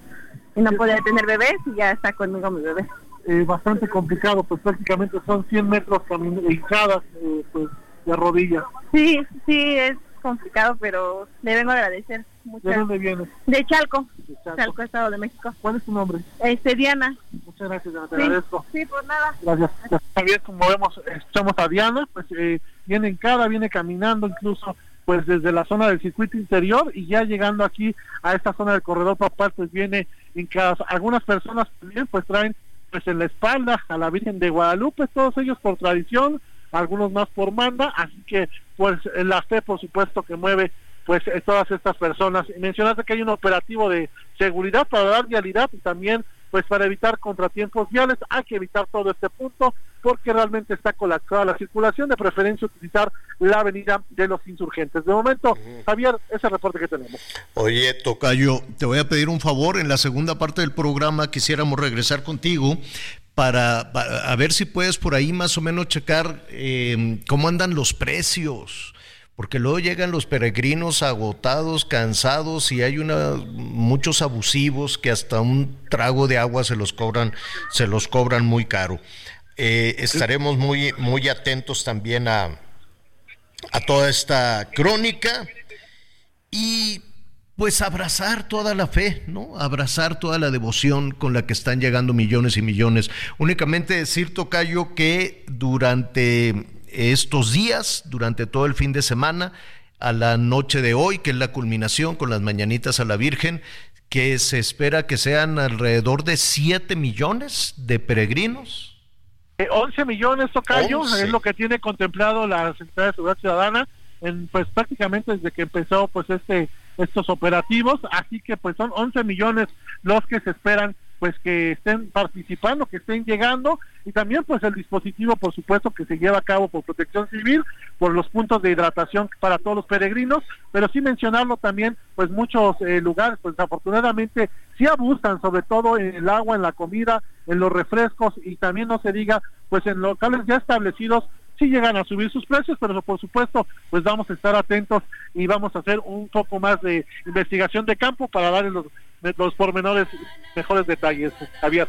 L: y no podía tener bebés y ya está conmigo mi bebé.
K: eh, bastante complicado, pues prácticamente son 100 metros hincadas eh, pues, de rodillas.
L: Sí, sí, es complicado, pero le vengo a agradecer mucho.
K: ¿De dónde vienes?
L: De Chalco,
K: Chalco.
L: Chalco, Estado de México.
K: ¿Cuál es tu nombre?
L: Este, Diana.
K: Muchas gracias, Diana, te
L: Sí,
K: agradezco.
L: sí, por nada.
K: Gracias. Javier, como vemos, escuchamos a Diana, pues eh, viene en cara, viene caminando incluso pues desde la zona del circuito interior y ya llegando aquí a esta zona del corredor papal, pues viene en casa. Algunas personas también pues traen pues en la espalda a la Virgen de Guadalupe, todos ellos por tradición, algunos más por manda, así que pues eh, la fe por supuesto que mueve pues eh, todas estas personas. Mencionaste que hay un operativo de seguridad para dar vialidad y también pues para evitar contratiempos viales hay que evitar todo este punto porque realmente está colapsada la circulación, de preferencia utilizar la avenida de los insurgentes. De momento, Javier, ese es el reporte que tenemos.
B: Oye, Tocayo, te voy a pedir un favor. En la segunda parte del programa quisiéramos regresar contigo para, para- a ver si puedes por ahí más o menos checar eh, cómo andan los precios. Porque luego llegan los peregrinos agotados, cansados y hay una, muchos abusivos que hasta un trago de agua se los cobran, se los cobran muy caro. Eh, estaremos muy, muy atentos también a, a toda esta crónica y pues abrazar toda la fe, ¿no? Abrazar toda la devoción con la que están llegando millones y millones. Únicamente decir, Tocayo, que durante estos días, durante todo el fin de semana, a la noche de hoy, que es la culminación con las mañanitas a la Virgen, que se espera que sean alrededor de 7 millones de peregrinos.
K: Eh, 11 millones, Tocayo,
B: 11.
K: es lo que tiene contemplado la Secretaría de Seguridad Ciudadana, en, pues prácticamente desde que empezó pues este estos operativos, así que pues son 11 millones los que se esperan pues que estén participando, que estén llegando y también pues el dispositivo por supuesto que se lleva a cabo por Protección Civil, por los puntos de hidratación para todos los peregrinos, pero sí mencionarlo también pues muchos eh, lugares pues afortunadamente sí abusan sobre todo en el agua, en la comida, en los refrescos y también no se diga pues en locales ya establecidos sí llegan a subir sus precios, pero por supuesto, pues vamos a estar atentos y vamos a hacer un poco más de investigación de campo para darles los, los pormenores, mejores detalles, Javier.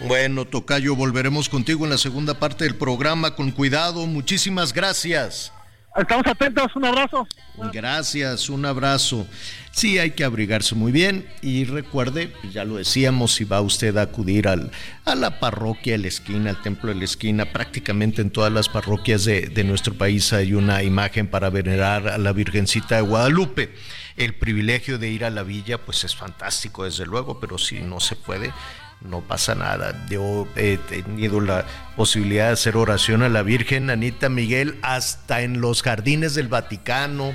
B: Bueno, Tocayo, volveremos contigo en la segunda parte del programa. Con cuidado, muchísimas gracias.
K: Estamos atentos, un abrazo.
B: Gracias, un abrazo. Sí, hay que abrigarse muy bien y recuerde, ya lo decíamos, si va usted a acudir al, a la parroquia de la esquina, al templo de la esquina, prácticamente en todas las parroquias de nuestro país hay una imagen para venerar a la Virgencita de Guadalupe. El privilegio de ir a la villa, pues es fantástico, desde luego, pero si no se puede, no pasa nada. Yo he tenido la posibilidad de hacer oración a la Virgen Anita Miguel hasta en los jardines del Vaticano,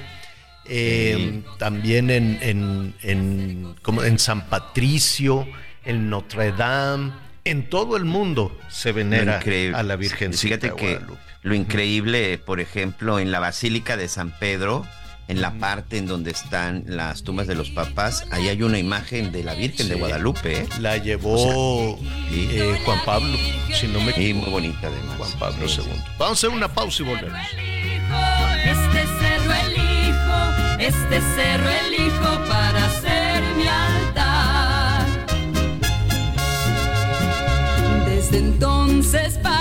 B: eh, también en, en, en, como en San Patricio, en Notre Dame, en todo el mundo se venera a la Virgen.
F: Fíjate que lo increíble, por ejemplo, en la Basílica de San Pedro, en la parte en donde están las tumbas de los papás, ahí hay una imagen de la Virgen de
B: Sí.
F: Guadalupe. ¿eh?
B: La llevó eh, Juan Pablo, si no me
F: equivoco. muy bonita además.
B: Juan Pablo II. Vamos a hacer una pausa y volvemos.
M: Este cerro elijo, este cerro elijo para ser mi altar. Desde entonces para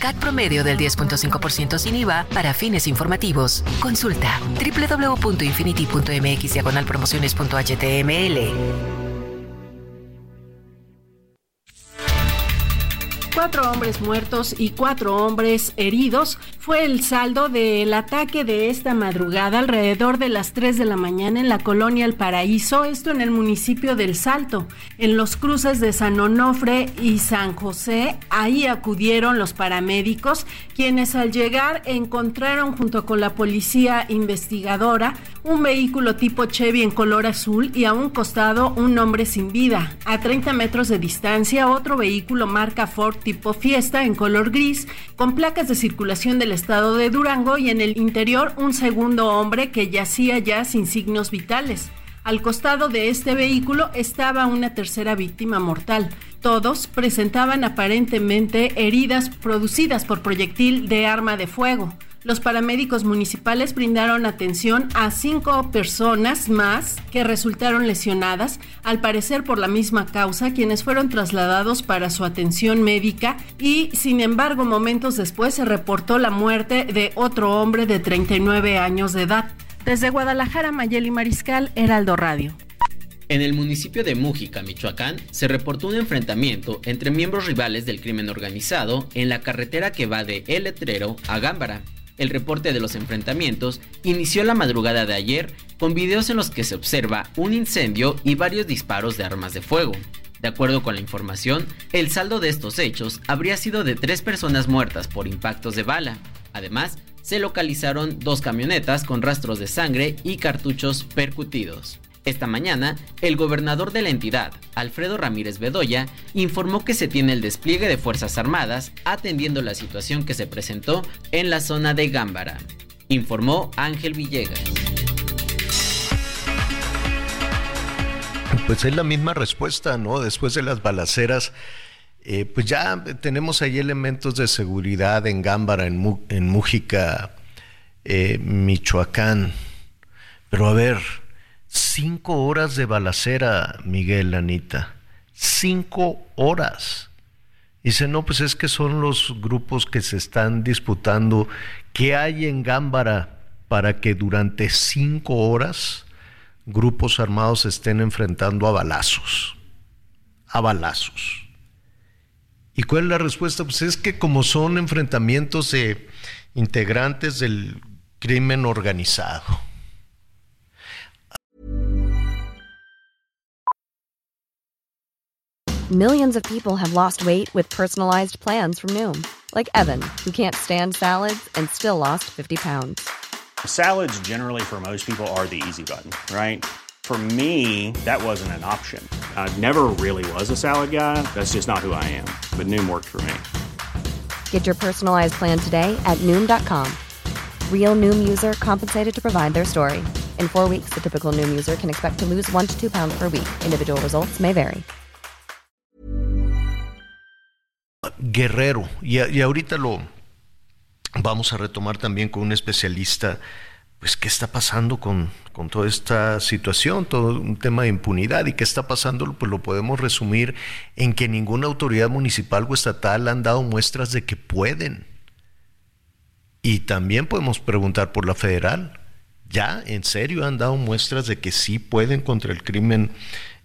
N: CAT promedio del 10.5% sin IVA para fines informativos. Consulta www.infinity.mx promociones.html.
O: Cuatro hombres muertos y cuatro hombres heridos fue el saldo del ataque de esta madrugada alrededor de las 3 de la mañana en la colonia El Paraíso, esto en el municipio del Salto, en los cruces de San Onofre y San José. Ahí acudieron los paramédicos, quienes al llegar encontraron junto con la policía investigadora un vehículo tipo Chevy en color azul y a un costado un hombre sin vida. A 30 metros de distancia otro vehículo marca Ford tipo Fiesta en color gris con placas de circulación del estado de Durango y en el interior un segundo hombre que yacía ya sin signos vitales. Al costado de este vehículo estaba una tercera víctima mortal. Todos presentaban aparentemente heridas producidas por proyectil de arma de fuego. Los paramédicos municipales brindaron atención a cinco personas más que resultaron lesionadas, al parecer por la misma causa, quienes fueron trasladados para su atención médica y, sin embargo, momentos después se reportó la muerte de otro hombre de 39 años de edad. Desde Guadalajara, Mayeli Mariscal, Heraldo Radio.
P: En el municipio de Mújica, Michoacán, se reportó un enfrentamiento entre miembros rivales del crimen organizado en la carretera que va de El Letrero a Gámbara. El reporte de los enfrentamientos inició la madrugada de ayer con videos en los que se observa un incendio y varios disparos de armas de fuego. De acuerdo con la información, el saldo de estos hechos habría sido de tres personas muertas por impactos de bala. Además, se localizaron dos camionetas con rastros de sangre y cartuchos percutidos. Esta mañana, el gobernador de la entidad, Alfredo Ramírez Bedoya, informó que se tiene el despliegue de Fuerzas Armadas atendiendo la situación que se presentó en la zona de Gámbara. Informó Ángel Villegas.
B: Pues es la misma respuesta, ¿no? Después de las balaceras, eh, pues ya tenemos ahí elementos de seguridad en Gámbara, en, Mu- en Mújica, eh, Michoacán. Pero a ver, cinco horas de balacera, Miguel, Anita. Cinco horas. Dice, no, pues es que son los grupos que se están disputando. ¿Qué hay en Gámbara para que durante cinco horas grupos armados estén enfrentando a balazos? A balazos. ¿Y cuál es la respuesta? Pues es que como son enfrentamientos de integrantes del crimen organizado.
Q: Millions of people have lost weight with personalized plans from Noom, like Evan, who can't stand salads and still lost 50 pounds.
R: Salads, generally, for most people, are the easy button, right? For me, that wasn't an option. I never really was a salad guy. That's just not who I am. But Noom worked for me.
Q: Get your personalized plan today at Noom.com. Real Noom user compensated to provide their story. In four weeks, the typical Noom user can expect to lose one to two pounds per week. Individual results may vary.
B: Guerrero, y, y ahorita lo vamos a retomar también con un especialista, pues qué está pasando con, con toda esta situación, todo un tema de impunidad y qué está pasando, pues lo podemos resumir en que ninguna autoridad municipal o estatal han dado muestras de que pueden. Y también podemos preguntar por la federal. ¿Ya en serio han dado muestras de que sí pueden contra el crimen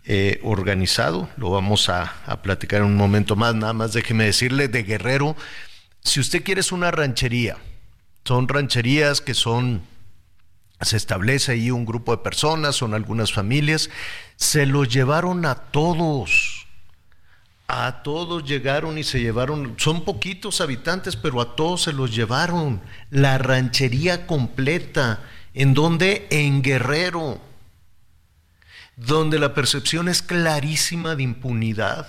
B: eh, organizado? Lo vamos a, a platicar en un momento más. Nada más déjeme decirle de Guerrero, si usted quiere es una ranchería, son rancherías que son, se establece ahí un grupo de personas, son algunas familias, se los llevaron a todos. A todos llegaron y se llevaron, son poquitos habitantes, pero a todos se los llevaron. La ranchería completa, en donde en Guerrero, donde la percepción es clarísima de impunidad.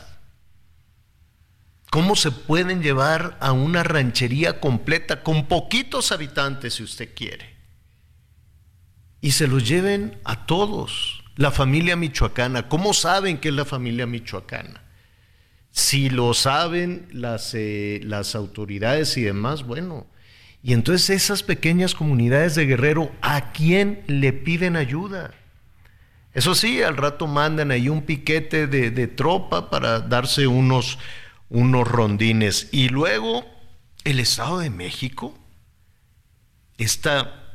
B: ¿Cómo se pueden llevar a una ranchería completa con poquitos habitantes, si usted quiere? Y se los lleven a todos, la familia michoacana. ¿Cómo saben que es la familia michoacana? Si lo saben las, eh, las autoridades y demás, bueno. Y entonces esas pequeñas comunidades de Guerrero, ¿a quién le piden ayuda? Eso sí, al rato mandan ahí un piquete de, tropa para darse unos, unos rondines. Y luego el Estado de México, esta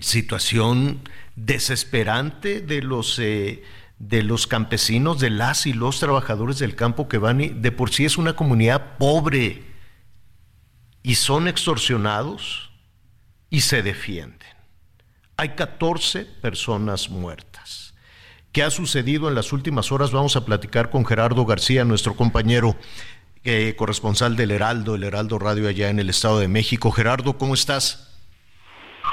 B: situación desesperante de los, eh, de los campesinos, de las y los trabajadores del campo que van, y de por sí es una comunidad pobre y son extorsionados y se defienden. Hay 14 personas muertas. ¿Qué ha sucedido en las últimas horas? Vamos a platicar con Gerardo García, nuestro compañero eh, corresponsal del Heraldo, el Heraldo Radio allá en el Estado de México. Gerardo, ¿cómo estás?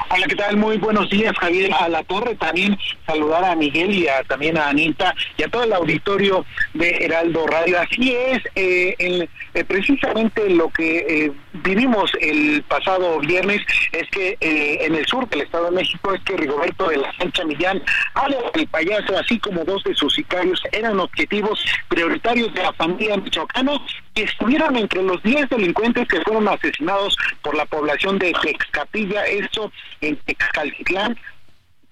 S: Hola, ¿qué tal? Muy buenos días, Javier. A la torre también saludar a Miguel y a, también a Anita y a todo el auditorio de Heraldo Radio. Así es, eh, el, eh, precisamente lo que eh, vivimos el pasado viernes es que eh, en el sur del Estado de México es que Rigoberto de la Sancha Millán, Ale el payaso, así como dos de sus sicarios, eran objetivos prioritarios de la familia michoacana que estuvieron entre los 10 delincuentes que fueron asesinados por la población de Texcapilla, esto en Texcaltitlán,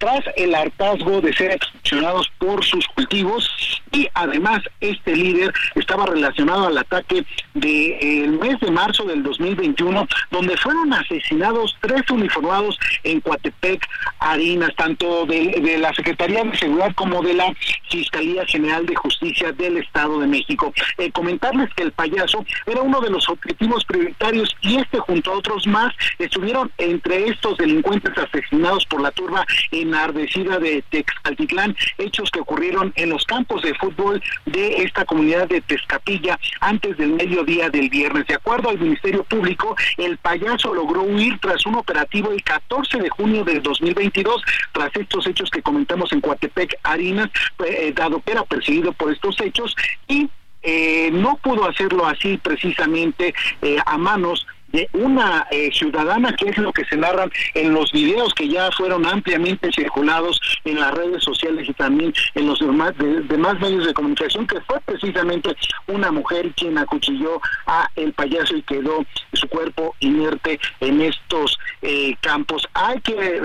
S: tras el hartazgo de ser extorsionados por sus cultivos y además este líder estaba relacionado al ataque del mes de marzo del 2021 donde fueron asesinados tres uniformados en Coatepec, Harinas, tanto de, de la Secretaría de Seguridad como de la Fiscalía General de Justicia del Estado de México. Eh, comentarles que el payaso era uno de los objetivos prioritarios y este junto a otros más estuvieron entre estos delincuentes asesinados por la turba en enardecida de Texcaltitlán, hechos que ocurrieron en los campos de fútbol de esta comunidad de Tezcapilla antes del mediodía del viernes. De acuerdo al Ministerio Público, el payaso logró huir tras un operativo el 14 de junio del 2022, tras estos hechos que comentamos en Coatepec, Harinas, eh, dado que era perseguido por estos hechos y eh, no pudo hacerlo así precisamente eh, a manos de una eh, ciudadana, que es lo que se narran en los videos que ya fueron ampliamente circulados en las redes sociales y también en los demás, de- demás medios de comunicación, que fue precisamente una mujer quien acuchilló a el payaso y quedó su cuerpo inerte en estos eh, campos. Hay que eh,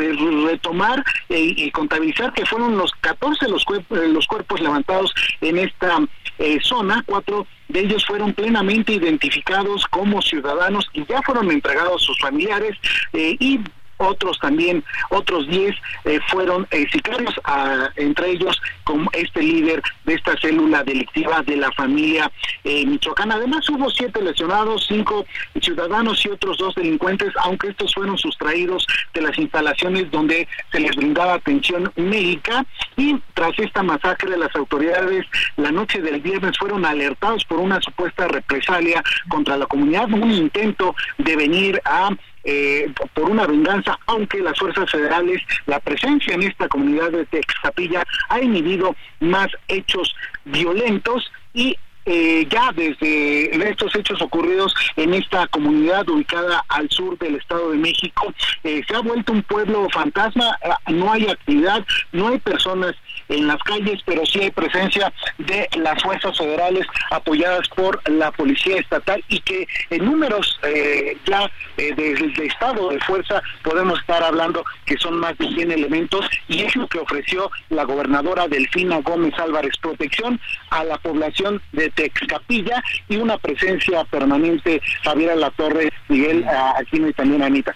S: retomar eh, y contabilizar que fueron los 14 los, eh, los cuerpos levantados en esta eh, zona, cuatro de ellos fueron plenamente identificados como ciudadanos y ya fueron entregados a sus familiares eh, y otros también, otros 10 eh, fueron eh, sicarios, ah, entre ellos como este líder de esta célula delictiva de la familia eh, michoacana. Además hubo siete lesionados, cinco ciudadanos y otros dos delincuentes, aunque estos fueron sustraídos de las instalaciones donde se les brindaba atención médica y tras esta masacre las autoridades la noche del viernes fueron alertados por una supuesta represalia contra la comunidad, un intento de venir a eh, por una venganza, aunque las fuerzas federales, la presencia en esta comunidad de Texapilla ha inhibido más hechos violentos y eh, ya desde estos hechos ocurridos en esta comunidad ubicada al sur del Estado de México, eh, se ha vuelto un pueblo fantasma, eh, no hay actividad, no hay personas en las calles, pero sí hay presencia de las fuerzas federales apoyadas por la Policía Estatal y que en números eh, ya eh, el estado de fuerza podemos estar hablando que son más de 100 elementos y es lo que ofreció la gobernadora Delfina Gómez Álvarez, protección a la población de Texcapilla y una presencia permanente, Javier La Torre, Miguel Aquino y también Anita.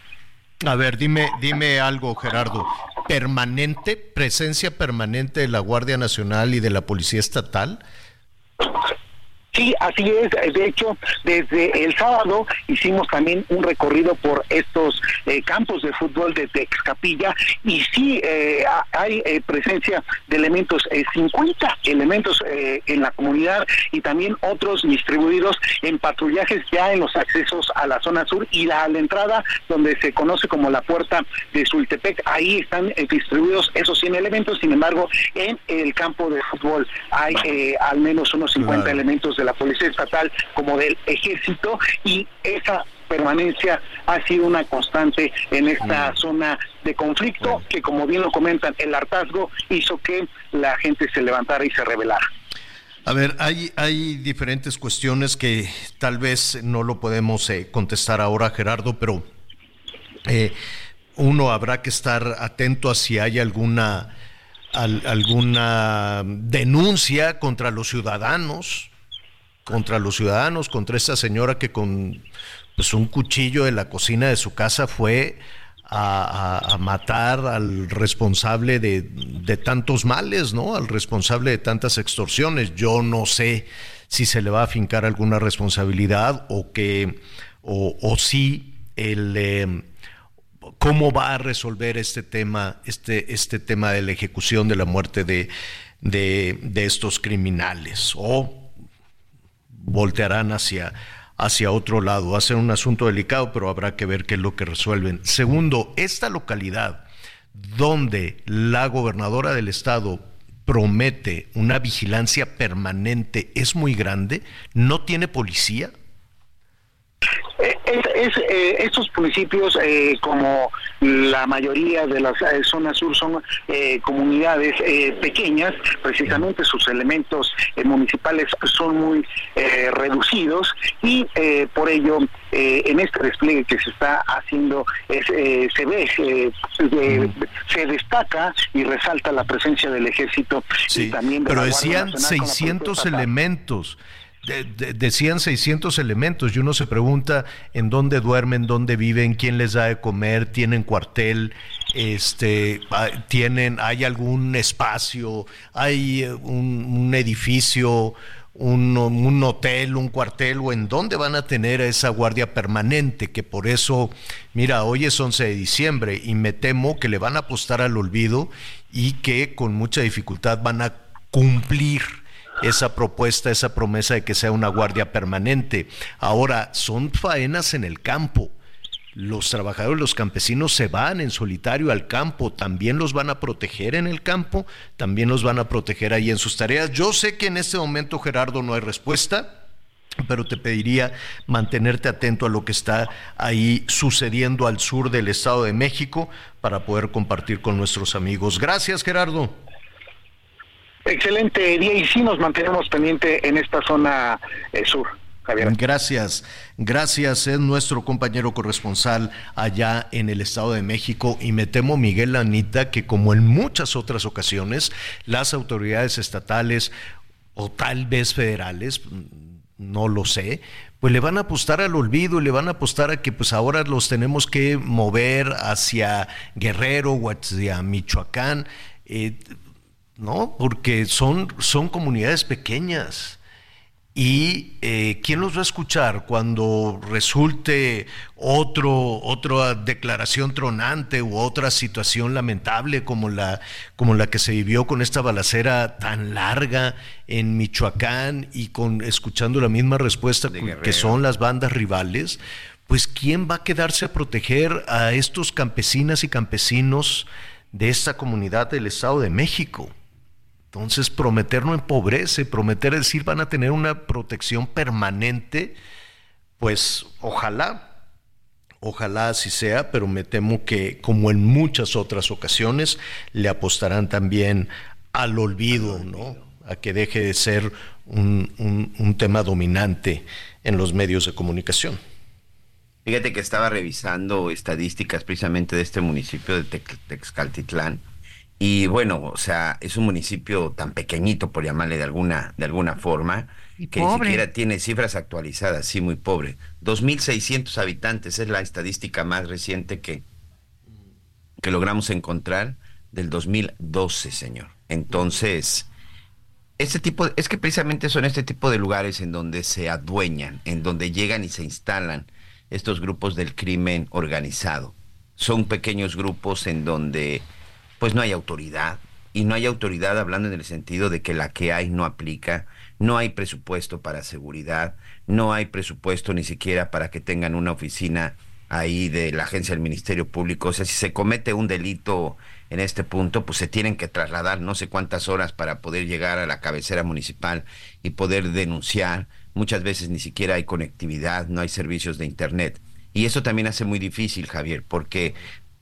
B: A ver, dime, dime algo, Gerardo. ¿Permanente, presencia permanente de la Guardia Nacional y de la Policía Estatal?
S: Sí, así es. De hecho, desde el sábado hicimos también un recorrido por estos eh, campos de fútbol de Texcapilla y sí eh, ha- hay eh, presencia de elementos, eh, 50 elementos eh, en la comunidad y también otros distribuidos en patrullajes ya en los accesos a la zona sur y la, a la entrada donde se conoce como la puerta de Sultepec. Ahí están distribuidos esos 100 elementos. Sin embargo, en el campo de fútbol hay eh, al menos unos 50
B: Claro.
S: elementos de la Policía Estatal como del Ejército y esa permanencia ha sido una constante en esta zona de conflicto que como bien lo comentan el hartazgo hizo que la gente se levantara y se rebelara.
B: A ver, hay, hay diferentes cuestiones que tal vez no lo podemos eh, contestar ahora, Gerardo, pero eh, uno habrá que estar atento a si hay alguna, al- alguna denuncia contra los ciudadanos, contra los ciudadanos, contra esta señora que con pues, un cuchillo de la cocina de su casa fue a, matar al responsable de, de tantos males, ¿no? Al responsable de tantas extorsiones. Yo no sé si se le va a fincar alguna responsabilidad o que, o, o si el eh, cómo va a resolver este tema, este, este tema de la ejecución de la muerte de, de, de estos criminales. O voltearán hacia, hacia otro lado. Va a ser un asunto delicado, pero habrá que ver qué es lo que resuelven. Segundo, esta localidad donde la gobernadora del estado promete una vigilancia permanente es muy grande, no tiene policía.
S: Es, es, eh, estos municipios, eh, como la mayoría de las eh, zonas sur, son eh, comunidades eh, pequeñas, precisamente sus elementos municipales son muy eh, reducidos y eh, por ello eh, en este despliegue que se está haciendo es, eh, se ve, se destaca y resalta la presencia del ejército y también de
B: Pero decían
S: Nacional con la Policía
B: 600
S: Estatal.
B: Decían 600 elementos y uno se pregunta en dónde duermen, dónde viven, quién les da de comer, tienen cuartel, este, ah, tienen, hay algún espacio, hay eh, un, un edificio, un, un hotel, un cuartel o en dónde van a tener a esa guardia permanente, que por eso, mira, hoy es 11 de diciembre y me temo que le van a apostar al olvido y que con mucha dificultad van a cumplir esa propuesta, esa promesa de que sea una guardia permanente. Ahora, son faenas en el campo. Los trabajadores, los campesinos se van en solitario al campo, también los van a proteger en el campo, también los van a proteger ahí en sus tareas. Yo sé que en este momento, Gerardo, no hay respuesta, pero te pediría mantenerte atento a lo que está ahí sucediendo al sur del Estado de México para poder compartir con nuestros amigos. Gracias, Gerardo.
S: Excelente día y sí nos mantenemos pendiente en esta zona eh, sur. Javier.
B: Gracias, gracias, es nuestro compañero corresponsal allá en el Estado de México y me temo, Miguel Anita, que como en muchas otras ocasiones, las autoridades estatales o tal vez federales, no lo sé, pues le van a apostar al olvido y le van a apostar a que pues ahora los tenemos que mover hacia Guerrero o hacia Michoacán, eh, ¿no? Porque son, son comunidades pequeñas. ¿Y eh, quién los va a escuchar cuando resulte otro, otra declaración tronante u otra situación lamentable como la, como la que se vivió con esta balacera tan larga en Michoacán y con escuchando la misma respuesta que son las bandas rivales? Pues ¿quién va a quedarse a proteger a estos campesinas y campesinos de esta comunidad del Estado de México? Entonces, prometer no empobrece, prometer decir van a tener una protección permanente, pues ojalá, ojalá así sea, pero me temo que como en muchas otras ocasiones le apostarán también al olvido, ¿no? A que deje de ser un, un- un tema dominante en los medios de comunicación.
F: Fíjate que estaba revisando estadísticas precisamente de este municipio de Tex- Texcaltitlán. Y bueno, o sea, es un municipio tan pequeñito, por llamarle de alguna, de alguna forma,
E: Y
F: que ni siquiera tiene cifras actualizadas, sí, muy pobre. 2.600 habitantes es la estadística más reciente que, que logramos encontrar del 2012, señor. Entonces, este tipo, es que precisamente son este tipo de lugares en donde se adueñan, en donde llegan y se instalan estos grupos del crimen organizado. Son pequeños grupos en donde pues no hay autoridad y no hay autoridad hablando en el sentido de que la que hay no aplica, no hay presupuesto para seguridad, no hay presupuesto ni siquiera para que tengan una oficina ahí de la agencia del Ministerio Público. O sea, si se comete un delito en este punto, pues se tienen que trasladar no sé cuántas horas para poder llegar a la cabecera municipal y poder denunciar. Muchas veces ni siquiera hay conectividad, no hay servicios de Internet. Y eso también hace muy difícil, Javier, porque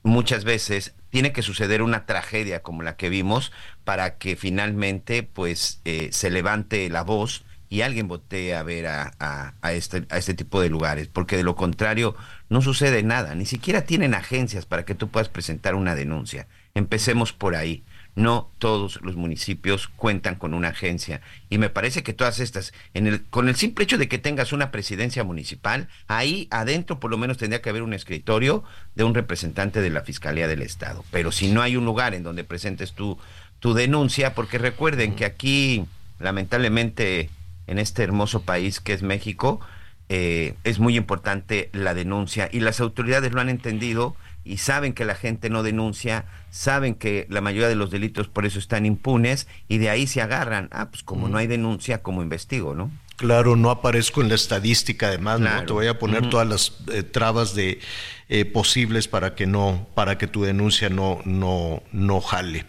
F: muchas veces tiene que suceder una tragedia como la que vimos para que finalmente pues eh, se levante la voz y alguien voltee a ver a, a- a este, a este tipo de lugares, porque de lo contrario no sucede nada, ni siquiera tienen agencias para que tú puedas presentar una denuncia. Empecemos por ahí. No todos los municipios cuentan con una agencia y me parece que todas estas, en el, con el simple hecho de que tengas una presidencia municipal, ahí adentro por lo menos tendría que haber un escritorio de un representante de la Fiscalía del Estado. Pero si no hay un lugar en donde presentes tu, tu denuncia, porque recuerden que aquí, lamentablemente, en este hermoso país que es México, eh, es muy importante la denuncia y las autoridades lo han entendido y saben que la gente no denuncia, saben que la mayoría de los delitos por eso están impunes y de ahí se agarran. Ah, pues como no hay denuncia, como investigo, ¿no?
B: Claro, no aparezco en la estadística, además, ¿no?
F: Claro.
B: Te voy a poner todas las eh, trabas de eh, posibles para que no, para que tu denuncia no, no, no jale.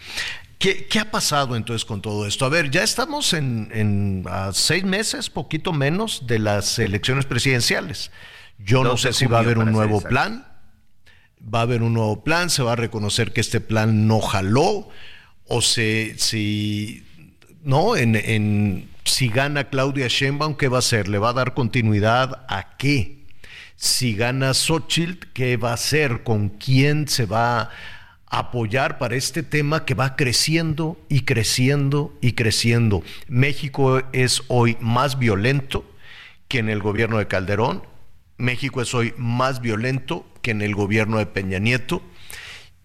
B: ¿Qué, qué ha pasado entonces con todo esto? A ver, ya estamos en, en a seis meses, poquito menos, de las elecciones presidenciales. Yo no
F: 12
B: sé si va a haber un nuevo plan, va a haber un nuevo plan, se va a reconocer que este plan no jaló, o se, si, no, en, en- si gana Claudia Sheinbaum, ¿qué va a hacer? ¿Le va a dar continuidad a qué? Si gana Xochitl, ¿qué va a hacer? ¿Con quién se va a apoyar para este tema que va creciendo y creciendo y creciendo? México es hoy más violento que en el gobierno de Calderón. México es hoy más violento que en el gobierno de Peña Nieto.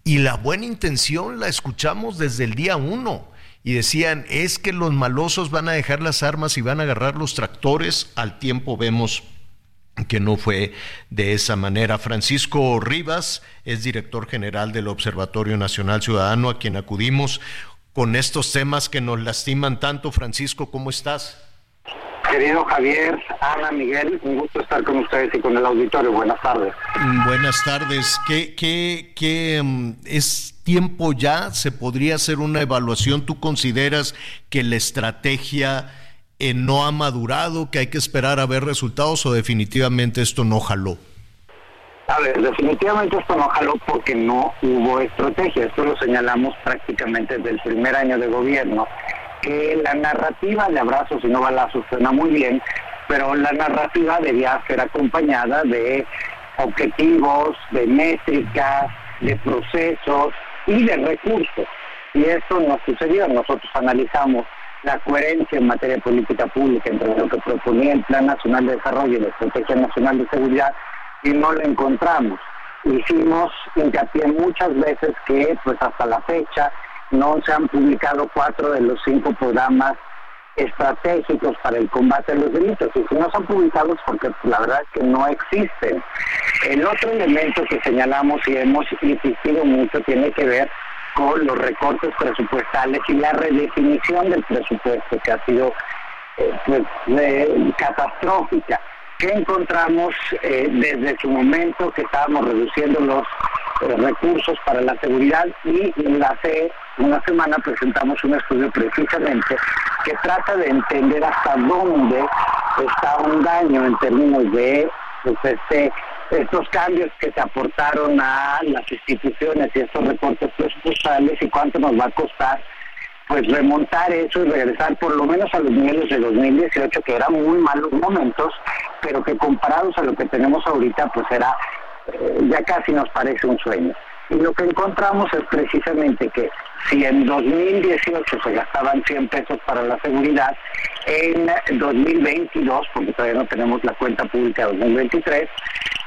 B: Y la buena intención la escuchamos desde el día uno. Y decían, es que los malosos van a dejar las armas y van a agarrar los tractores. Al tiempo vemos que no fue de esa manera. Francisco Rivas es director general del Observatorio Nacional Ciudadano, a quien acudimos con estos temas que nos lastiman tanto. Francisco, ¿cómo estás?
T: Querido Javier, Ana, Miguel, un gusto estar con ustedes y con el auditorio. Buenas tardes.
B: Buenas tardes. ¿Qué, qué, qué, mm, es tiempo ya? ¿Se podría hacer una evaluación? ¿Tú consideras que la estrategia eh, no ha madurado, que hay que esperar a ver resultados o definitivamente esto no jaló?
T: A ver, definitivamente esto no jaló porque no hubo estrategia. Esto lo señalamos prácticamente desde el primer año de gobierno. Que la narrativa de abrazos y no balazos suena muy bien, pero la narrativa debía ser acompañada de objetivos, de métricas, de procesos y de recursos. Y esto no sucedió. Nosotros analizamos la coherencia en materia de política pública entre lo que proponía el Plan Nacional de Desarrollo y la Estrategia Nacional de Seguridad y no lo encontramos. Hicimos hincapié muchas veces que pues hasta la fecha no se han publicado cuatro de los cinco programas estratégicos para el combate a los delitos. Y si no son publicados porque la verdad es que no existen. El otro elemento que señalamos y hemos insistido mucho tiene que ver con los recortes presupuestales y la redefinición del presupuesto que ha sido eh, pues, eh, catastrófica. ¿Qué encontramos eh, desde su momento que estábamos reduciendo los eh, recursos para la seguridad y hace una semana presentamos un estudio precisamente que trata de entender hasta dónde está un daño en términos de pues, este, estos cambios que se aportaron a las instituciones y estos recortes presupuestales y cuánto nos va a costar pues remontar eso y regresar por lo menos a los niveles de 2018 que eran muy malos momentos pero que comparados a lo que tenemos ahorita pues era eh, ya casi nos parece un sueño. Y lo que encontramos es precisamente que si en 2018 se gastaban 100 pesos para la seguridad, en 2022, porque todavía no tenemos la cuenta pública de 2023,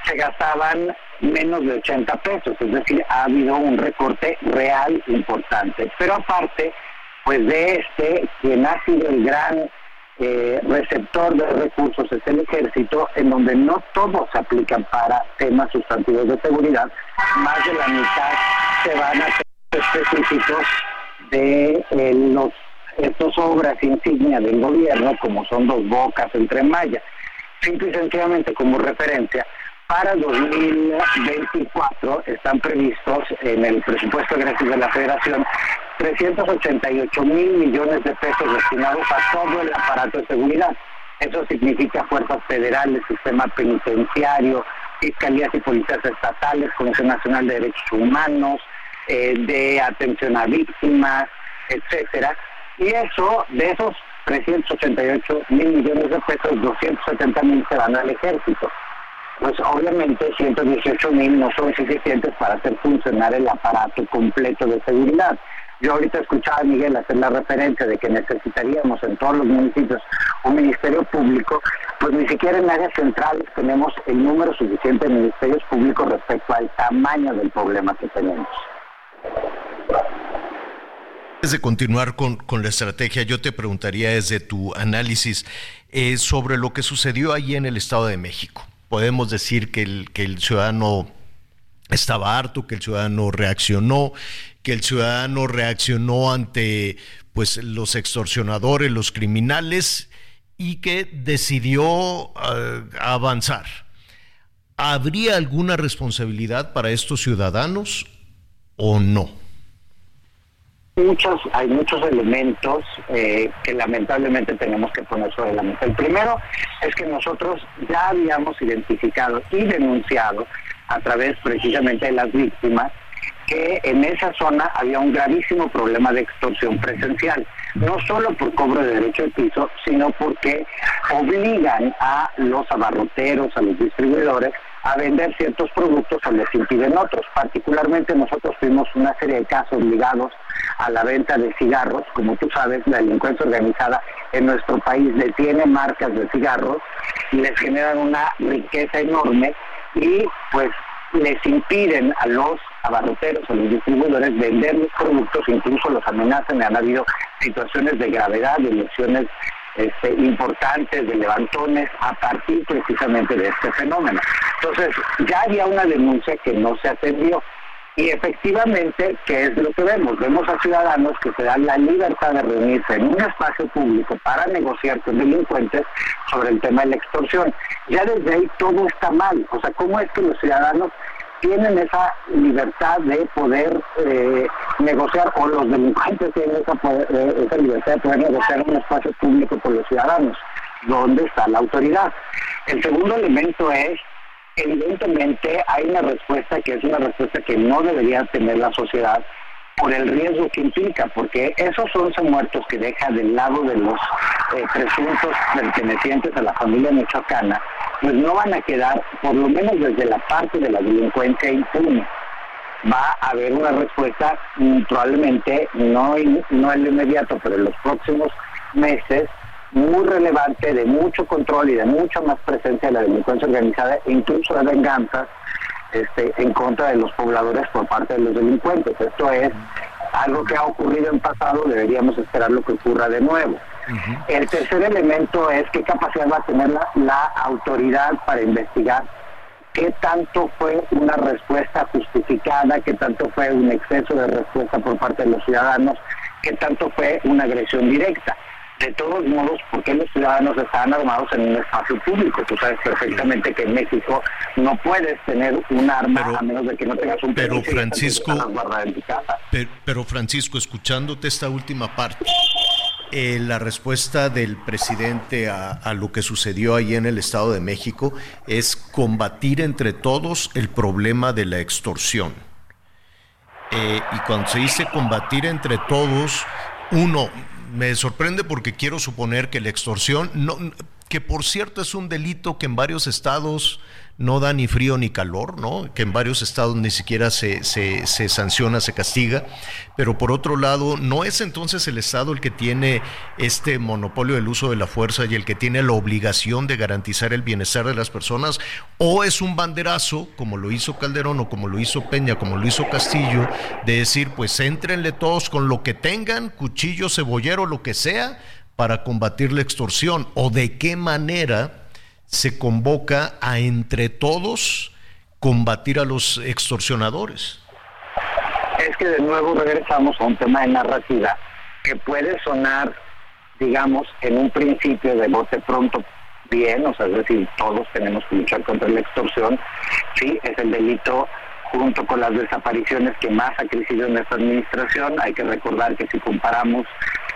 T: se gastaban menos de 80 pesos, es decir, ha habido un recorte real importante. Pero aparte, pues de este, quien ha sido el gran eh, receptor de recursos es el ejército, en donde no todos aplican para temas sustantivos de seguridad, más de la mitad se van a específicos de eh, los estos obras insignia del gobierno, como son dos bocas entre Maya. Simple y sencillamente como referencia, para 2024 están previstos en el presupuesto egresio de la Federación 388 mil millones de pesos destinados a todo el aparato de seguridad. Eso significa fuerzas federales, sistema penitenciario, fiscalías y policías estatales, Comisión Nacional de Derechos Humanos, eh, de atención a víctimas, etcétera. Y eso, de esos 388 mil millones de pesos, 270 mil se van al ejército. Pues obviamente 118 mil no son suficientes para hacer funcionar el aparato completo de seguridad. Yo ahorita escuchaba a Miguel hacer la referencia de que necesitaríamos en todos los municipios un ministerio público, pues ni siquiera en áreas centrales tenemos el número suficiente de ministerios públicos respecto al tamaño del problema que tenemos.
U: Antes de continuar con, con, la estrategia, yo te preguntaría desde tu análisis eh, sobre lo que sucedió allí en el Estado de México. Podemos decir que el, que el ciudadano estaba harto, que el ciudadano reaccionó, que el ciudadano reaccionó ante pues los extorsionadores, los criminales y que decidió uh, avanzar. ¿Habría alguna responsabilidad para estos ciudadanos o no?
T: muchos, hay muchos elementos eh, que lamentablemente tenemos que poner sobre la mesa. El primero es que nosotros ya habíamos identificado y denunciado a través precisamente de las víctimas que en esa zona había un gravísimo problema de extorsión presencial, no solo por cobro de derecho de piso, sino porque obligan a los abarroteros, a los distribuidores, a vender ciertos productos o les impiden otros. Particularmente nosotros tuvimos una serie de casos ligados a la venta de cigarros. Como tú sabes, la delincuencia organizada en nuestro país detiene marcas de cigarros y les generan una riqueza enorme y pues les impiden a los abarroteros, a los distribuidores vender los productos, incluso los amenazan. Han habido situaciones de gravedad, de lesiones este, importantes, de levantones, a partir precisamente de este fenómeno. Entonces, ya había una denuncia que no se atendió. Y efectivamente, ¿qué es lo que vemos? Vemos a ciudadanos que se dan la libertad de reunirse en un espacio público para negociar con delincuentes sobre el tema de la extorsión. Ya desde ahí todo está mal. O sea, ¿cómo es que los ciudadanos tienen esa libertad de poder eh, negociar o los delincuentes tienen esa, eh, esa libertad de poder negociar un espacio público con los ciudadanos? ¿Dónde está la autoridad? El segundo elemento es evidentemente hay una respuesta que es una respuesta que no debería tener la sociedad por el riesgo que implica, porque esos 11 muertos que deja del lado de los eh, presuntos pertenecientes a la familia michoacana, pues no van a quedar, por lo menos desde la parte de la delincuencia impune. Va a haber una respuesta mm, probablemente, no, no en lo inmediato, pero en los próximos meses, muy relevante de mucho control y de mucha más presencia de la delincuencia organizada e incluso de venganzas este, en contra de los pobladores por parte de los delincuentes. Esto es algo que ha ocurrido en pasado, deberíamos esperar lo que ocurra de nuevo. El tercer elemento es qué capacidad va a tener la, la autoridad para investigar qué tanto fue una respuesta justificada, qué tanto fue un exceso de respuesta por parte de los ciudadanos, qué tanto fue una agresión directa. De todos modos, ¿por qué los ciudadanos están armados en un espacio público? Tú sabes perfectamente que en México no puedes tener un arma a menos de que no tengas un
B: pero Francisco-
T: tu casa.
B: Pero, pero, Francisco, escuchándote esta última parte, eh, la respuesta del presidente a, lo que sucedió ahí en el Estado de México es combatir entre todos el problema de la extorsión. Eh, y cuando se dice combatir entre todos, uno, me sorprende porque quiero suponer que la extorsión, no, que por cierto es un delito que en varios estados no da ni frío ni calor, ¿no? Que en varios estados ni siquiera se, se, sanciona, se castiga. Pero por otro lado, ¿no es entonces el Estado el que tiene este monopolio del uso de la fuerza y el que tiene la obligación de garantizar el bienestar de las personas? ¿O es un banderazo, como lo hizo Calderón o como lo hizo Peña, como lo hizo Castillo, de decir, pues éntrenle todos con lo que tengan, cuchillo, cebollero, lo que sea, para combatir la extorsión? ¿O de qué manera se convoca a entre todos combatir a los extorsionadores?
T: Es que de nuevo regresamos a un tema de narrativa que puede sonar, digamos, en un principio de bote pronto bien, o sea, es decir, todos tenemos que luchar contra la extorsión, sí, es el delito junto con las desapariciones que más ha crecido en esta administración. Hay que recordar que si comparamos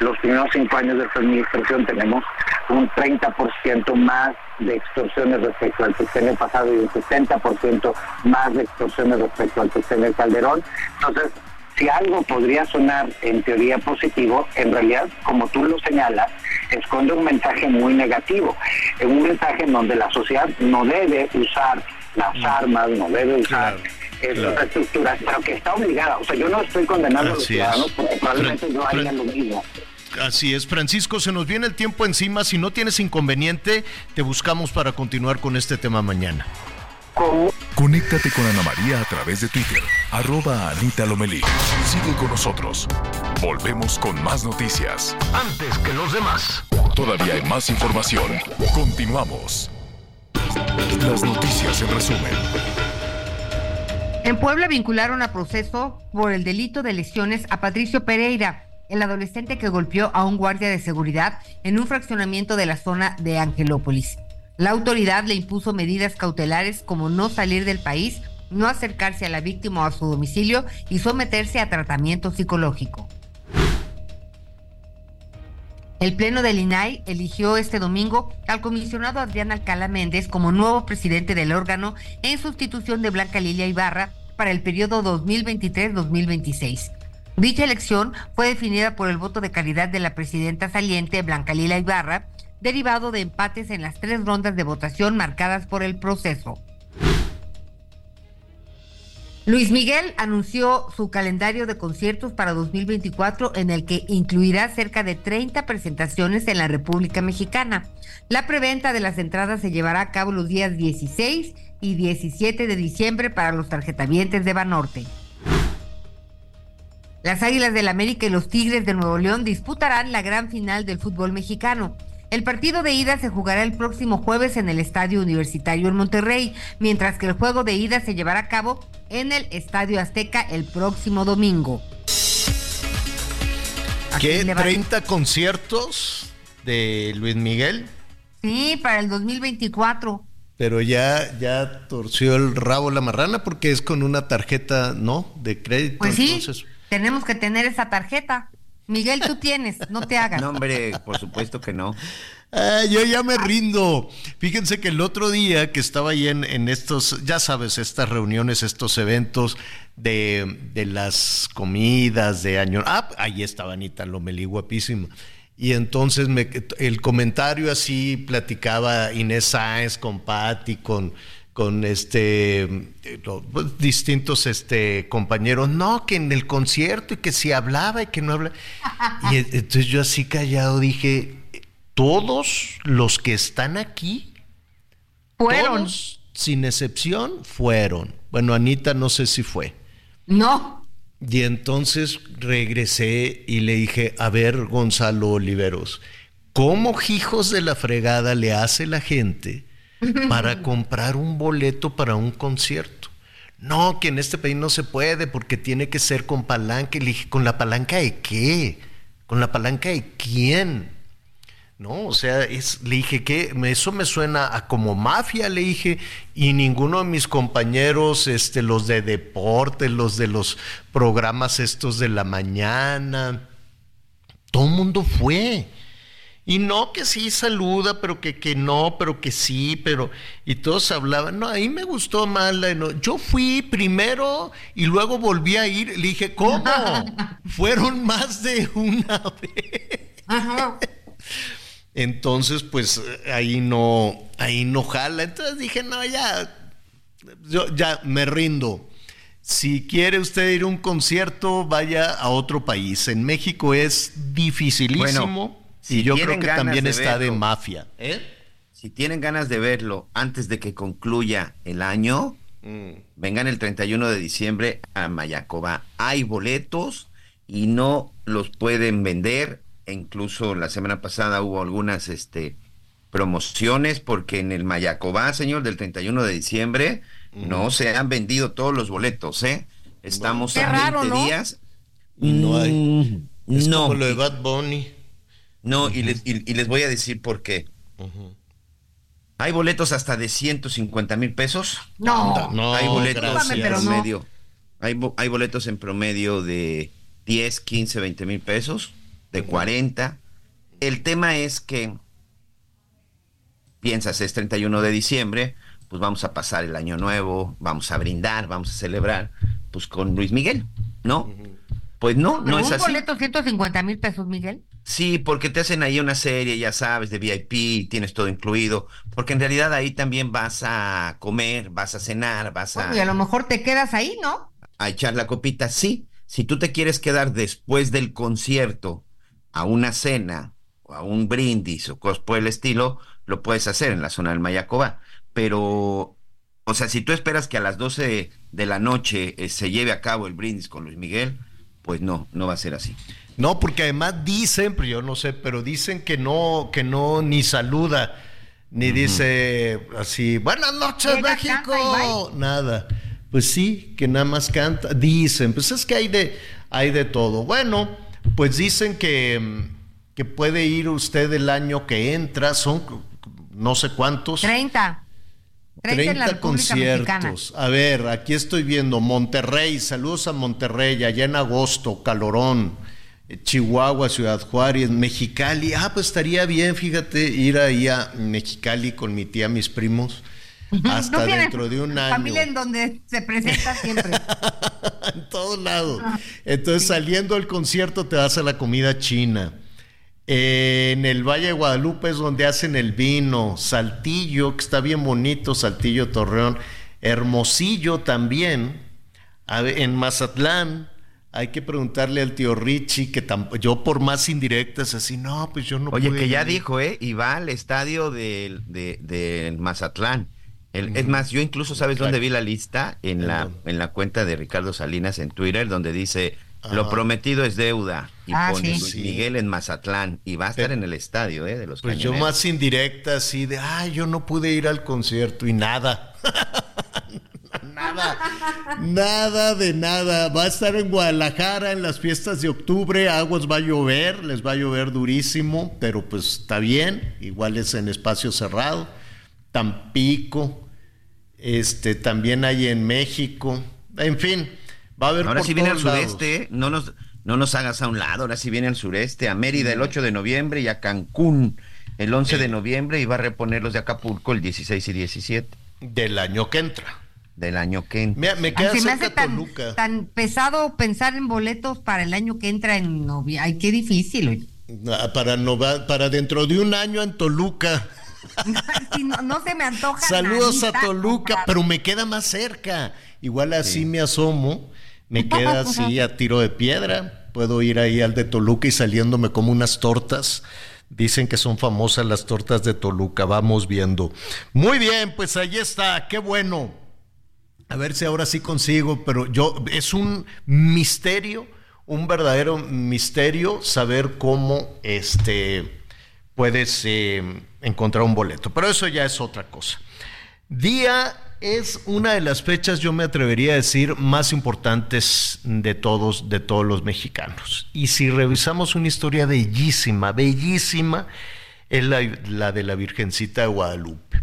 T: los primeros cinco años de esta administración tenemos un 30% más de extorsiones respecto al sexenio pasado y un 60% más de extorsiones respecto al sexenio Calderón. Entonces, si algo podría sonar en teoría positivo, en realidad, como tú lo señalas, esconde un mensaje muy negativo, un mensaje en donde la sociedad no debe usar las armas, no debe usar esas estructuras, pero que está obligada. O sea, yo no estoy condenando a los ciudadanos porque probablemente
B: Fran-
T: no hagan lo mismo.
B: Así es, Francisco, se nos viene el tiempo encima. Si no tienes inconveniente, te buscamos para continuar con este tema mañana.
C: Conéctate con Ana María a través de Twitter, arroba Anita Lomelí. Sigue con nosotros. Volvemos con más noticias.
V: Antes que los demás.
C: Todavía hay más información. Continuamos. Las noticias en resumen.
E: En Puebla vincularon a proceso por el delito de lesiones a Patricio Pereira, el adolescente que golpeó a un guardia de seguridad en un fraccionamiento de la zona de Angelópolis. La autoridad le impuso medidas cautelares como no salir del país, no acercarse a la víctima o a su domicilio y someterse a tratamiento psicológico. El Pleno del INAI eligió este domingo al comisionado Adrián Alcalá Méndez como nuevo presidente del órgano en sustitución de Blanca Lilia Ibarra para el periodo 2023-2026. Dicha elección fue definida por el voto de calidad de la presidenta saliente Blanca Lilia Ibarra, derivado de empates en las tres rondas de votación marcadas por el proceso. Luis Miguel anunció su calendario de conciertos para 2024 en el que incluirá cerca de 30 presentaciones en la República Mexicana. La preventa de las entradas se llevará a cabo los días 16 y 17 de diciembre para los tarjetavientes de Banorte. Las Águilas del América y los Tigres de Nuevo León disputarán la gran final del fútbol mexicano. El partido de ida se jugará el próximo jueves en el Estadio Universitario en Monterrey, mientras que el juego de ida se llevará a cabo en el Estadio Azteca el próximo domingo.
B: ¿Qué?
E: le va?
B: ¿30 conciertos de Luis Miguel?
E: Sí, para el 2024.
B: Pero ya, ya torció el rabo la marrana porque es con una tarjeta, ¿no? De crédito.
E: Pues sí,
B: entonces-
E: tenemos que tener esa tarjeta. Miguel, tú tienes, no te hagas.
F: No, hombre, por supuesto que no.
B: Ah, yo ya me rindo. Fíjense que el otro día que estaba ahí en, en estos, ya sabes, estas reuniones, estos eventos de, de las comidas de año. Ah, ahí estaba Anita Lomelí, guapísima. Y entonces me, el comentario así platicaba Inés Sáenz con Patti, con, con este los, pues, distintos este compañeros, no, que en el concierto y que si hablaba y que no hablaba. Y e- entonces yo así callado dije, todos los que están aquí
E: Fueron.
B: todos, sin excepción, fueron. Bueno, Anita no sé si fue.
E: No.
B: Y entonces regresé y le dije, a ver, Gonzalo Oliveros, ¿cómo hijos de la fregada le hace la gente para comprar un boleto para un concierto? No, que en este país no se puede porque tiene que ser con palanca. Y le dije, ¿con la palanca de qué? ¿Con la palanca de quién? ¿no? O sea, es, le dije que eso me suena a como mafia, le dije, y ninguno de mis compañeros, este, los de deporte, los de los programas estos de la mañana, todo el mundo fue. Y no que sí saluda, pero que, que no, pero que sí, pero... Y todos hablaban, no, ahí me gustó más la... no, yo fui primero y luego volví a ir. Le dije, ¿cómo? Fueron más de una vez. Entonces, pues ahí no, ahí no jala. Entonces dije, no, ya, yo ya me rindo. Si quiere usted ir a un concierto, vaya a otro país. En México es dificilísimo
F: Bueno, si
B: y yo creo que también
F: de
B: está de mafia.
F: Si tienen ganas de verlo antes de que concluya el año,
B: Mm.
F: vengan el 31 de diciembre a Mayacoba. Hay boletos y no los pueden vender. E incluso la semana pasada hubo algunas este, promociones porque en el Mayacoba, señor, del 31 de diciembre, no se han vendido todos los boletos, ¿eh? Estamos
E: Qué
F: a
E: raro,
F: 20
E: ¿no?
F: días.
B: Y no hay.
F: Mm,
B: Es
F: no.
B: como lo de Bad Bunny.
F: No, y, les, y- y les voy a decir por qué. Hay boletos hasta de 150 mil pesos.
E: No.
B: No,
F: hay boletos
B: gracias.
F: en
E: no.
F: promedio. Hay, bo- hay boletos en promedio de 10, 15, 20 mil pesos, de 40. El tema es que piensas, es 31 de diciembre, pues vamos a pasar el año nuevo, vamos a brindar, vamos a celebrar, pues con Luis Miguel, ¿no? Pues no, no es
E: un
F: así.
E: boleto 150 mil pesos, Miguel.
F: Sí, porque te hacen ahí una serie, ya sabes, de VIP, tienes todo incluido, porque en realidad ahí también vas a comer, vas a cenar, vas a,
E: Bueno, y a lo mejor te quedas ahí, ¿no?
F: a echar la copita. Sí, si tú te quieres quedar después del concierto a una cena o a un brindis o cosas por el estilo, lo puedes hacer en la zona del Mayacoba. Pero, o sea, si tú esperas que a las 12 de la noche eh, se lleve a cabo el brindis con Luis Miguel, pues no, no va a ser así.
B: No, porque además dicen, pero yo no sé, pero dicen que no, que no ni saluda, ni dice así, buenas noches
E: Llega,
B: México,
E: y
B: nada. Pues sí, que nada más canta, dicen, pues es que hay de, hay de todo. Bueno, pues dicen que, que puede ir usted el año que entra, son no sé cuántos.
E: 30. 30, en la
B: 30
E: República Mexicana.
B: conciertos. A ver, aquí estoy viendo Monterrey, saludos a Monterrey, allá en agosto, calorón. eh, Chihuahua, Ciudad Juárez, Mexicali. Ah, pues estaría bien, fíjate, ir ahí a Mexicali con mi tía, mis primos, hasta dentro de un año.
E: Familia en donde se presenta siempre.
B: en todos lados. Entonces, saliendo del concierto, te vas a la comida china. En el Valle de Guadalupe es donde hacen el vino. Saltillo, que está bien bonito, Saltillo Torreón. Hermosillo también. En Mazatlán. Hay que preguntarle al tío Richie, que yo por más indirectas, así, no, pues yo no
F: Oye,
B: pude
F: que ya
B: ir".
F: dijo, ¿eh? Y va al estadio del de, del Mazatlán. El- Es más, yo incluso, ¿sabes dónde vi la lista? En la, en la cuenta de Ricardo Salinas en Twitter, donde dice, lo prometido es deuda. Y
E: Ah,
F: pone
E: sí.
F: Luis
B: Sí.
F: Miguel en Mazatlán. Y va a estar
B: Pero-
F: en el estadio, ¿eh? De los
B: Pues yo más indirecta, así de, ay, yo no pude ir al concierto y nada. nada, nada de nada. Va a estar en Guadalajara en las fiestas de octubre. Aguas va a llover, les va a llover durísimo, pero pues está bien. Igual es en espacio cerrado. Tampico, este, también hay en México. En fin, va a haber
F: Ahora
B: por
F: sí viene al
B: todos lados.
F: sureste, no nos, no nos hagas a un lado, ahora sí viene al sureste, a Mérida el 8 de noviembre y a Cancún el 11 de noviembre y va a reponer los de Acapulco el 16 y 17
B: Del año que entra.
F: del año que entra.
B: Me, me queda
E: se me hace
B: cerca
E: tan,
B: Toluca.
E: tan pesado pensar en boletos para el año que entra en noviembre. Ay, qué difícil. oye.
B: Ah, Para, nova- para dentro de un año en Toluca.
E: No, no se me antoja.
B: Saludos a Toluca,
E: comprar.
B: pero me queda más cerca. Igual así me asomo, me queda así a tiro de piedra. Puedo ir ahí al de Toluca y saliéndome como unas tortas. Dicen que son famosas las tortas de Toluca, vamos viendo. Muy bien, pues ahí está, qué bueno. A ver si ahora sí consigo, pero yo es un misterio, un verdadero misterio saber cómo este puedes eh, encontrar un boleto. Pero eso ya es otra cosa. Día es una de las fechas, yo me atrevería a decir, más importantes de todos, de todos los mexicanos. Y si revisamos una historia bellísima, bellísima, es la, la de la Virgencita de Guadalupe.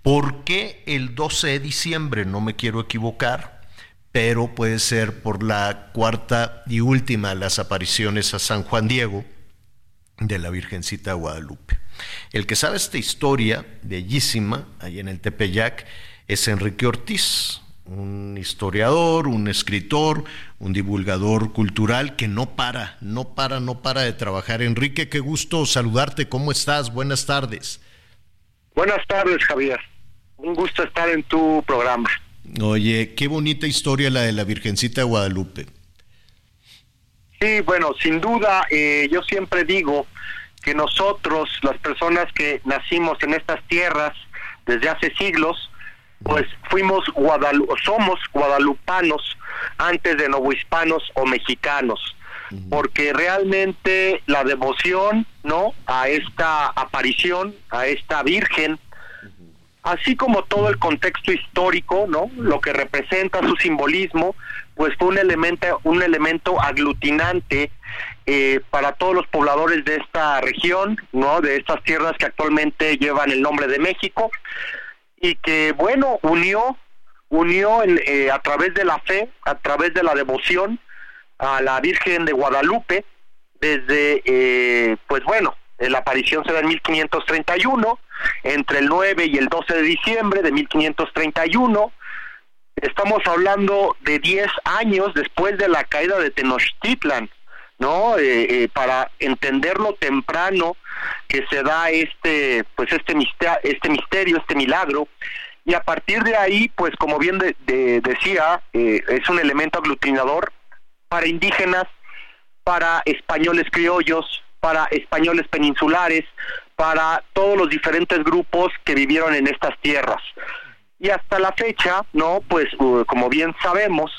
B: ¿Por qué el 12 de diciembre? No me quiero equivocar, pero puede ser por la cuarta y última de las apariciones a San Juan Diego de la Virgencita de Guadalupe. El que sabe esta historia bellísima, ahí en el Tepeyac, es Enrique Ortiz, un historiador, un escritor, un divulgador cultural que no para, no para, no para de trabajar. Enrique, qué gusto saludarte, ¿cómo estás? Buenas tardes.
W: Buenas tardes, Javier. Un gusto estar en tu programa.
B: Oye, qué bonita historia la de la Virgencita de Guadalupe.
W: Sí, bueno, sin duda, eh, yo siempre digo que nosotros, las personas que nacimos en estas tierras desde hace siglos, pues fuimos guadalu somos guadalupanos antes de novohispanos o mexicanos, porque realmente la devoción, ¿no? A esta aparición, a esta Virgen, así como todo el contexto histórico, ¿no? Lo que representa su simbolismo, pues fue un elemento, un elemento aglutinante eh, para todos los pobladores de esta región, ¿no? De estas tierras que actualmente llevan el nombre de México y que, bueno, unió, unió en, eh, a través de la fe, a través de la devoción a la Virgen de Guadalupe, desde, eh, pues bueno, la aparición se da en 1531, entre el 9 y el 12 de diciembre de 1531. Estamos hablando de 10 años después de la caída de Tenochtitlan, ¿no? Eh, eh, para entenderlo temprano que se da este, pues este misterio, este misterio, este milagro. Y a partir de ahí, pues como bien de, de, decía, eh, es un elemento aglutinador para indígenas, para españoles criollos, para españoles peninsulares, para todos los diferentes grupos que vivieron en estas tierras. Y hasta la fecha, ¿no? Pues como bien sabemos,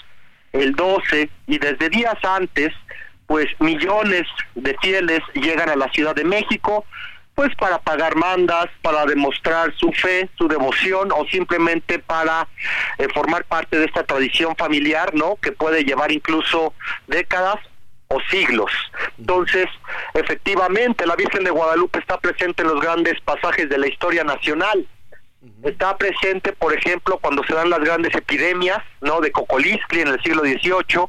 W: el 12 y desde días antes, pues millones de fieles llegan a la Ciudad de México, pues para pagar mandas, para demostrar su fe, su devoción o simplemente para eh, formar parte de esta tradición familiar, ¿no? Que puede llevar incluso décadas o siglos. Entonces, efectivamente, la Virgen de Guadalupe está presente en los grandes pasajes de la historia nacional. Está presente, por ejemplo, cuando se dan las grandes epidemias, ¿no? De Cocolistli en el siglo XVIII,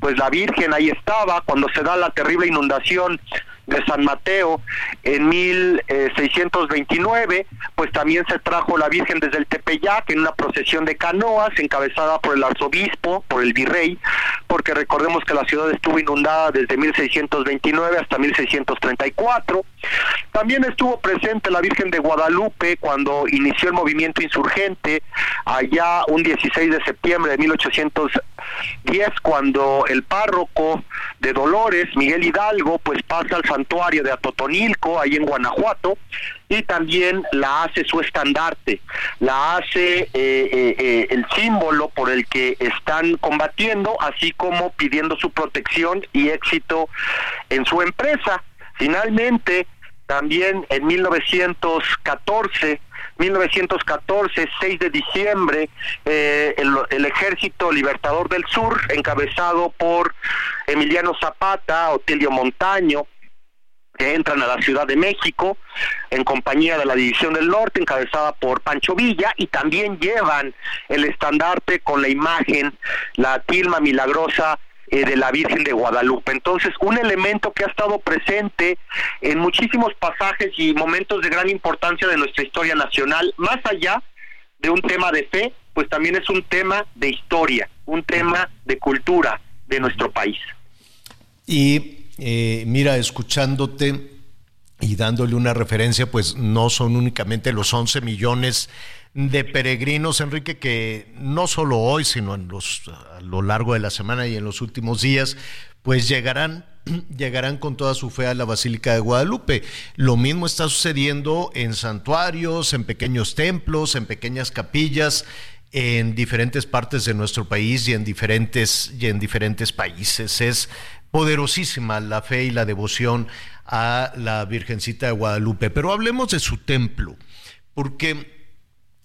W: pues la Virgen ahí estaba. Cuando se da la terrible inundación de San Mateo en 1629, pues también se trajo la Virgen desde el Tepeyac en una procesión de canoas encabezada por el arzobispo, por el virrey, porque recordemos que la ciudad estuvo inundada desde 1629 hasta 1634. También estuvo presente la Virgen de Guadalupe cuando inició el movimiento insurgente, allá un 16 de septiembre de 1810, cuando el párroco de Dolores, Miguel Hidalgo, pues pasa al santuario de Atotonilco, ahí en Guanajuato, y también la hace su estandarte, la hace eh, eh, eh, el símbolo por el que están combatiendo, así como pidiendo su protección y éxito en su empresa. Finalmente, también en 1914, 1914, 6 de diciembre, eh, el, Ejército Libertador del Sur, encabezado por Emiliano Zapata, Otilio Montaño, que entran a la Ciudad de México en compañía de la División del Norte, encabezada por Pancho Villa, y también llevan el estandarte con la imagen, la tilma milagrosa eh, de la Virgen de Guadalupe. Entonces, un elemento que ha estado presente en muchísimos pasajes y momentos de gran importancia de nuestra historia nacional, más allá de un tema de fe, pues también es un tema de historia, un tema de cultura de nuestro país.
B: Y eh, mira, escuchándote y dándole una referencia, pues no son únicamente los 11 millones de peregrinos, Enrique, que no solo hoy, sino en los, a lo largo de la semana y en los últimos días, pues llegarán llegarán con toda su fe a la Basílica de Guadalupe. Lo mismo está sucediendo en santuarios, en pequeños templos, en pequeñas capillas, en diferentes partes de nuestro país y en diferentes, y en diferentes países. Es poderosísima la fe y la devoción a la Virgencita de Guadalupe. Pero hablemos de su templo, porque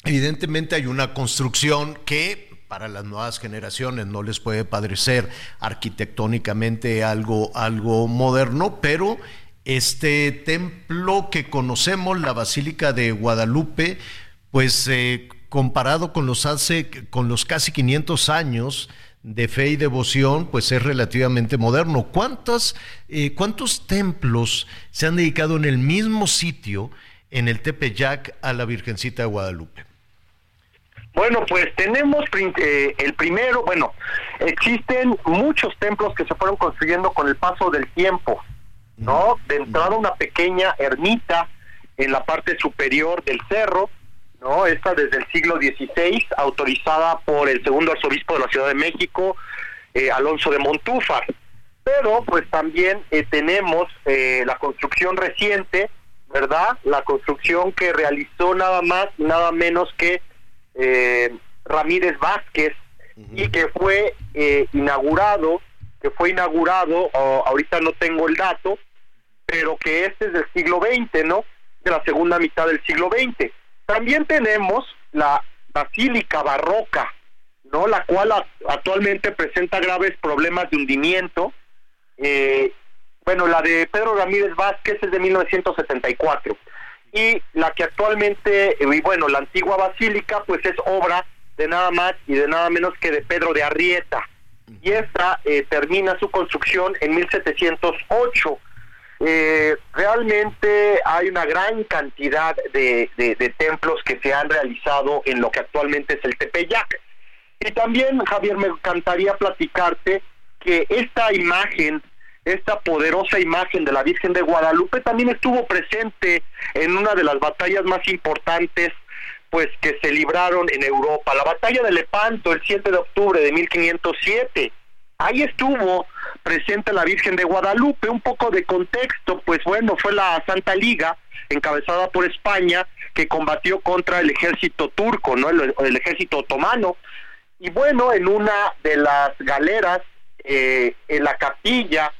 B: evidentemente hay una construcción que para las nuevas generaciones no les puede parecer arquitectónicamente algo, algo moderno, pero este templo que conocemos, la Basílica de Guadalupe, pues eh, comparado con los hace con los casi 500 años de fe y devoción, pues es relativamente moderno. ¿Cuántos, eh, ¿Cuántos templos se han dedicado en el mismo sitio, en el Tepeyac, a la Virgencita de Guadalupe?
W: Bueno, pues tenemos eh, el primero, bueno, existen muchos templos que se fueron construyendo con el paso del tiempo, ¿no? De entrada una pequeña ermita en la parte superior del cerro, ¿no? Esta desde el siglo XVI, autorizada por el segundo arzobispo de la Ciudad de México, eh, Alonso de Montúfar. Pero pues también eh, tenemos eh, la construcción reciente, ¿verdad? La construcción que realizó nada más y nada menos que eh, Ramírez Vázquez y que fue eh, inaugurado, que fue inaugurado, o- ahorita no tengo el dato, pero que este es del siglo XX, ¿no? De la segunda mitad del siglo XX. También tenemos la Basílica Barroca, ¿no? La cual a- actualmente presenta graves problemas de hundimiento. Eh, bueno, la de Pedro Ramírez Vázquez es de 1974 y la que actualmente, eh, y bueno, la antigua basílica, pues es obra de nada más y de nada menos que de Pedro de Arrieta. Y esta eh, termina su construcción en 1708. Eh, realmente hay una gran cantidad de, de- de templos que se han realizado en lo que actualmente es el Tepeyac. Y también, Javier, me encantaría platicarte que esta imagen, esta poderosa imagen de la Virgen de Guadalupe también estuvo presente en una de las batallas más importantes pues que se libraron en Europa, la batalla de Lepanto el 7 de octubre de 1507. Ahí estuvo presente la Virgen de Guadalupe, un poco de contexto, pues bueno, fue la Santa Liga encabezada por España que combatió contra el ejército turco, ¿no? El, el ejército otomano. Y bueno, en una de las galeras, eh, en la capilla,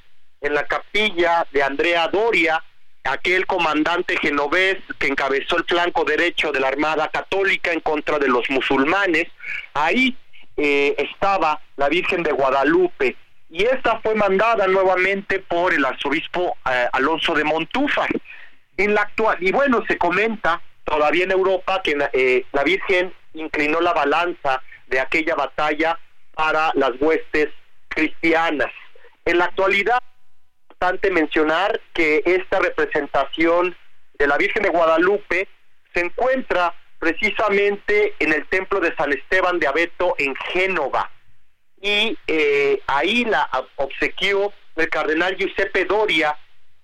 W: en la capilla de Andrea Doria, aquel comandante genovés que encabezó el flanco derecho de la Armada Católica en contra de los musulmanes, ahí eh, estaba la Virgen de Guadalupe y esta fue mandada nuevamente por el arzobispo eh, Alonso de Montúfar. En la actual y bueno se comenta todavía en Europa que eh, la Virgen inclinó la balanza de aquella batalla para las huestes cristianas. En la actualidad mencionar que esta representación de la Virgen de Guadalupe se encuentra precisamente en el templo de San Esteban de Abeto en Génova. Y eh, ahí la obsequió el cardenal Giuseppe Doria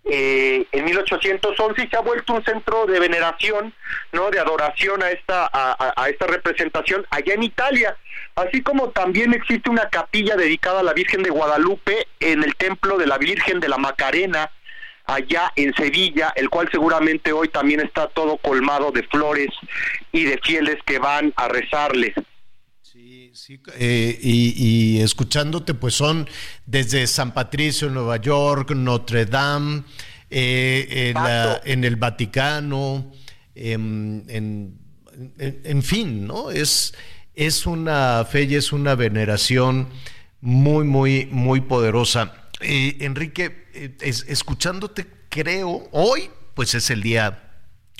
W: eh, en 1811 y se ha vuelto un centro de veneración, no, de adoración a esta a, a- a esta representación allá en Italia, así como también existe una capilla dedicada a la Virgen de Guadalupe en el templo de la Virgen de la Macarena allá en Sevilla, el cual seguramente hoy también está todo colmado de flores y de fieles que van a rezarle.
B: Eh, y, y escuchándote, pues son desde San Patricio, Nueva York, Notre Dame, eh, en, la- en el Vaticano, em, en, en- en fin, ¿no? Es, es una fe y es una veneración muy, muy, muy poderosa. Eh, Enrique, es- escuchándote, creo, hoy, pues es el día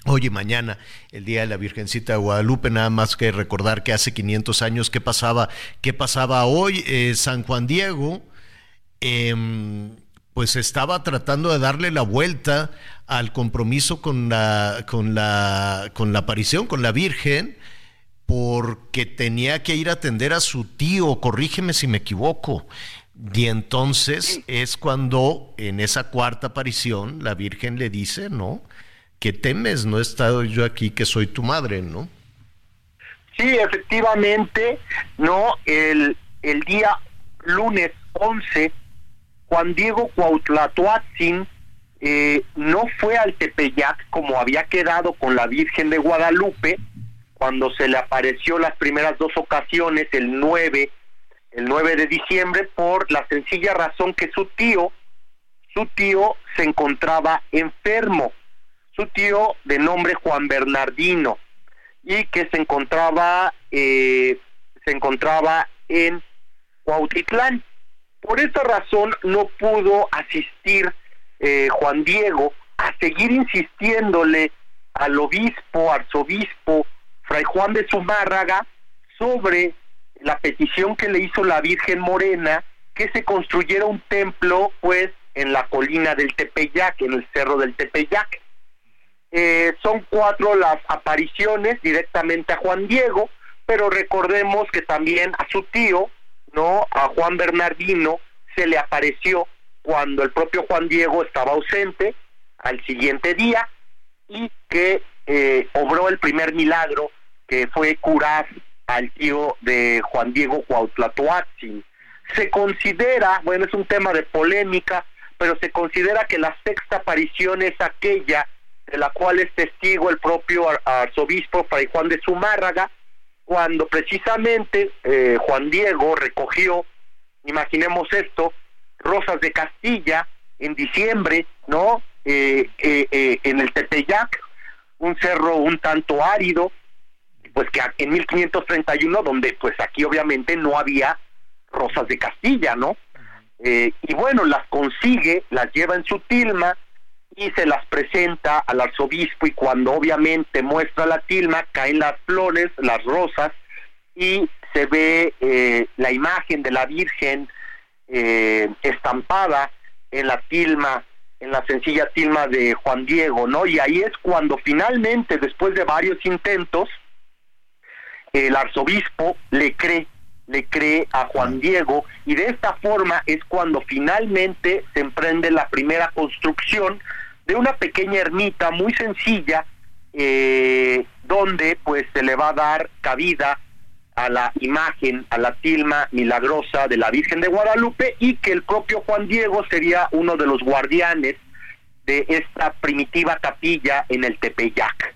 B: Hoy y mañana, el Día de la Virgencita de Guadalupe, nada más que recordar que hace 500 años, ¿qué pasaba, qué pasaba hoy? Eh, San Juan Diego, em, pues estaba tratando de darle la vuelta al compromiso con la, con la, con la aparición, con la Virgen, porque tenía que ir a atender a su tío, corrígeme si me equivoco. Y entonces es cuando en esa cuarta aparición la Virgen le dice, ¿no? Que temes, no he estado yo aquí, que soy tu madre, ¿no?
W: Sí, efectivamente, no, el, el día lunes 11, Juan Diego Cuautlatoatzin eh, no fue al Tepeyac como había quedado con la Virgen de Guadalupe cuando se le apareció las primeras dos ocasiones, el 9, el 9 de diciembre, por la sencilla razón que su tío, su tío se encontraba enfermo, su tío de nombre Juan Bernardino y que se encontraba eh, se encontraba en Cuautitlán. Por esta razón no pudo asistir eh, Juan Diego a seguir insistiéndole al obispo, arzobispo Fray Juan de Zumárraga sobre la petición que le hizo la Virgen Morena que se construyera un templo pues en la colina del Tepeyac, en el cerro del Tepeyac. Eh, son cuatro las apariciones directamente a Juan Diego, pero recordemos que también a su tío, ¿no? A Juan Bernardino se le apareció cuando el propio Juan Diego estaba ausente al siguiente día y que eh, obró el primer milagro que fue curar al tío de Juan Diego Cuautlatoatzin. Se considera, bueno, es un tema de polémica, pero se considera que la sexta aparición es aquella de la cual es testigo el propio ar- arzobispo Fray Juan de Zumárraga, cuando precisamente eh, Juan Diego recogió, imaginemos esto, rosas de Castilla en diciembre, ¿no? Eh, eh, eh, en el Tepeyac, un cerro un tanto árido, pues que en 1531, donde pues aquí obviamente no había rosas de Castilla, ¿no? Eh, y bueno, las consigue, las lleva en su tilma y se las presenta al arzobispo y cuando obviamente muestra la tilma caen las flores, las rosas y se ve eh, la imagen de la Virgen eh, estampada en la tilma, en la sencilla tilma de Juan Diego, ¿no? Y ahí es cuando finalmente, después de varios intentos, el arzobispo le cree, le cree a Juan Diego y de esta forma es cuando finalmente se emprende la primera construcción de una pequeña ermita muy sencilla eh, donde pues se le va a dar cabida a la imagen, a la tilma milagrosa de la Virgen de Guadalupe y que el propio Juan Diego sería uno de los guardianes de esta primitiva capilla en el Tepeyac.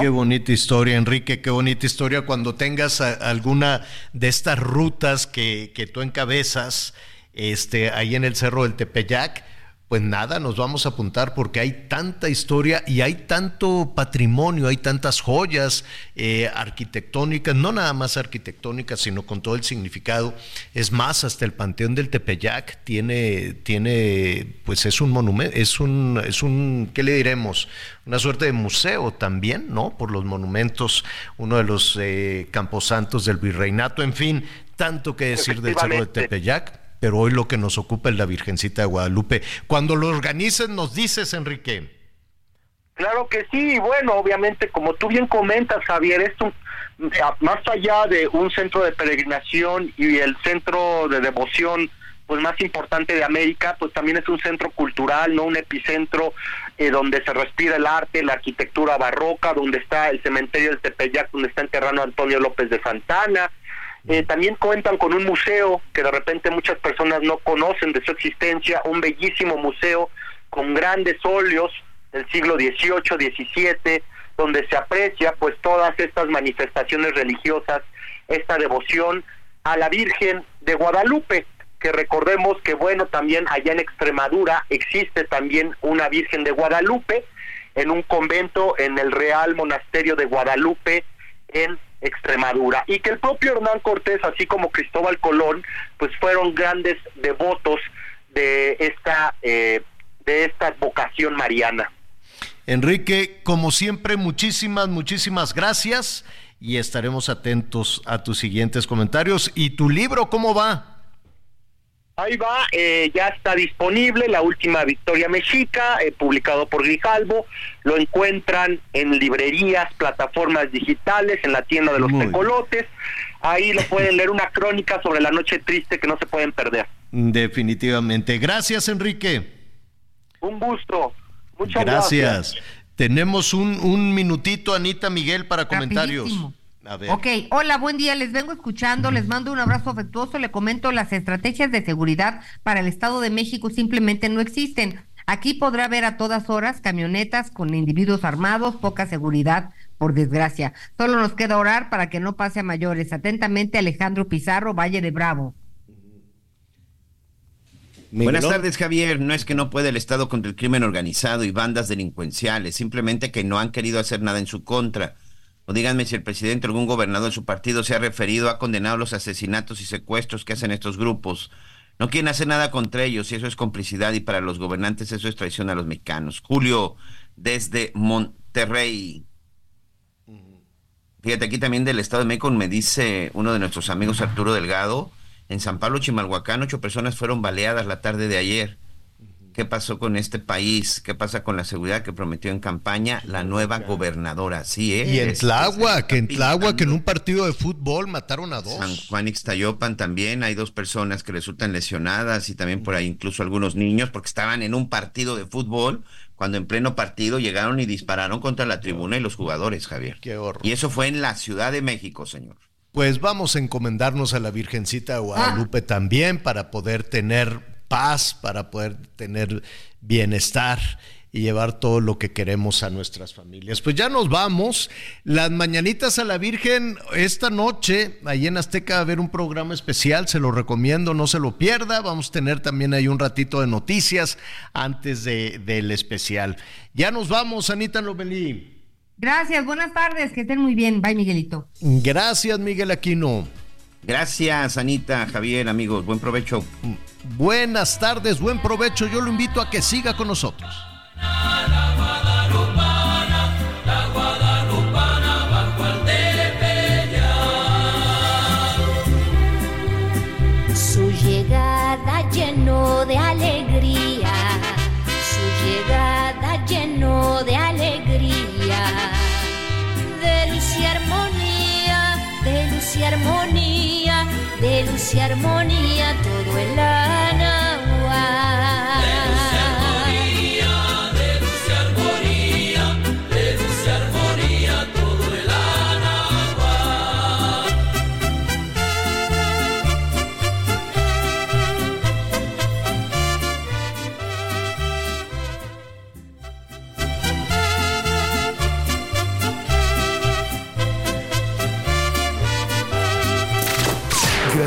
B: Qué bonita historia, Enrique, qué bonita historia. Cuando tengas alguna de estas rutas que, que tú encabezas este, ahí en el Cerro del Tepeyac, pues nada, nos vamos a apuntar porque hay tanta historia y hay tanto patrimonio, hay tantas joyas eh, arquitectónicas, no nada más arquitectónicas, sino con todo el significado. Es más, hasta el Panteón del Tepeyac tiene, tiene pues es un monumento, es un, es un, ¿qué le diremos? Una suerte de museo también, ¿no? Por los monumentos, uno de los eh, camposantos del virreinato, en fin, tanto que decir del Cerro de. Tepeyac pero hoy lo que nos ocupa es la Virgencita de Guadalupe. Cuando lo organices, nos dices, Enrique.
W: Claro que sí, y bueno, obviamente, como tú bien comentas, Javier, esto más allá de un centro de peregrinación y el centro de devoción pues más importante de América, pues también es un centro cultural, no un epicentro eh, donde se respira el arte, la arquitectura barroca, donde está el cementerio del Tepeyac, donde está enterrado Antonio López de Santana. Eh, también cuentan con un museo que de repente muchas personas no conocen de su existencia, un bellísimo museo con grandes óleos del siglo XVIII, XVII, donde se aprecia pues todas estas manifestaciones religiosas, esta devoción a la Virgen de Guadalupe, que recordemos que bueno, también allá en Extremadura existe también una Virgen de Guadalupe en un convento en el Real Monasterio de Guadalupe en Extremadura y que el propio Hernán Cortés así como Cristóbal Colón pues fueron grandes devotos de esta eh, de esta vocación mariana.
B: Enrique, como siempre, muchísimas, muchísimas gracias y estaremos atentos a tus siguientes comentarios. ¿Y tu libro cómo va?
W: Ahí va, eh, ya está disponible la última Victoria Mexica, eh, publicado por Grijalbo. Lo encuentran en librerías, plataformas digitales, en la tienda de los
B: Muy bien.
W: tecolotes. Ahí lo pueden leer una crónica sobre la noche triste que no se pueden perder.
B: Definitivamente. Gracias, Enrique.
W: Un gusto. Muchas
B: Gracias. Tenemos un, un minutito, Anita Miguel, para comentarios.
E: Rapidísimo.
B: A ver.
E: Ok, hola, buen día, les vengo escuchando, les mando un abrazo afectuoso, le comento las estrategias de seguridad para el Estado de México simplemente no existen. Aquí podrá ver a todas horas camionetas con individuos armados, poca seguridad, por desgracia. Solo nos queda orar para que no pase a mayores. Atentamente, Alejandro Pizarro, Valle de Bravo.
F: Buenas tardes, Javier. No es que no pueda el Estado contra el crimen organizado y bandas delincuenciales, simplemente que no han querido hacer nada en su contra. O díganme si el presidente o algún gobernador de su partido se ha referido, ha condenado los asesinatos y secuestros que hacen estos grupos. No quieren hacer nada contra ellos y eso es complicidad y para los gobernantes eso es traición a los mexicanos. Julio, desde Monterrey. Fíjate, aquí también del Estado de México me dice uno de nuestros amigos Arturo Delgado, en San Pablo, Chimalhuacán, ocho personas fueron baleadas la tarde de ayer. ¿Qué pasó con este país? ¿Qué pasa con la seguridad que prometió en campaña la nueva gobernadora? Sí, ¿eh?
B: Y en
F: Es-
B: Tláhuac, en Tláhuac, en un partido de fútbol mataron a dos.
F: San Juan Ixtayopan también hay dos personas que resultan lesionadas y también por ahí incluso algunos niños porque estaban en un partido de fútbol cuando en pleno partido llegaron y dispararon contra la tribuna y los jugadores, Javier.
B: Qué horror.
F: Y eso fue en la Ciudad de México, señor.
B: Pues vamos a encomendarnos a la Virgencita de Guadalupe también para poder tener paz, para poder tener bienestar y llevar todo lo que queremos a nuestras familias. Pues ya nos vamos. Las mañanitas a la Virgen esta noche, ahí en Azteca va a haber un programa especial, se lo recomiendo, no se lo pierda. Vamos a tener también ahí un ratito de noticias antes de- del especial. Ya nos vamos, Anita Lomelí.
E: Gracias, buenas tardes, que estén muy bien. Bye, Miguelito.
B: Gracias, Miguel Aquino.
F: Gracias, Anita, Javier, amigos. Buen provecho.
B: Buenas tardes, buen provecho. Yo lo invito a que siga con nosotros.
X: Su llegada llenó de alegría, su llegada llenó de alegría, de luz y armonía,
Y: de luz y armonía, de luz y armonía, todo el Anahuac.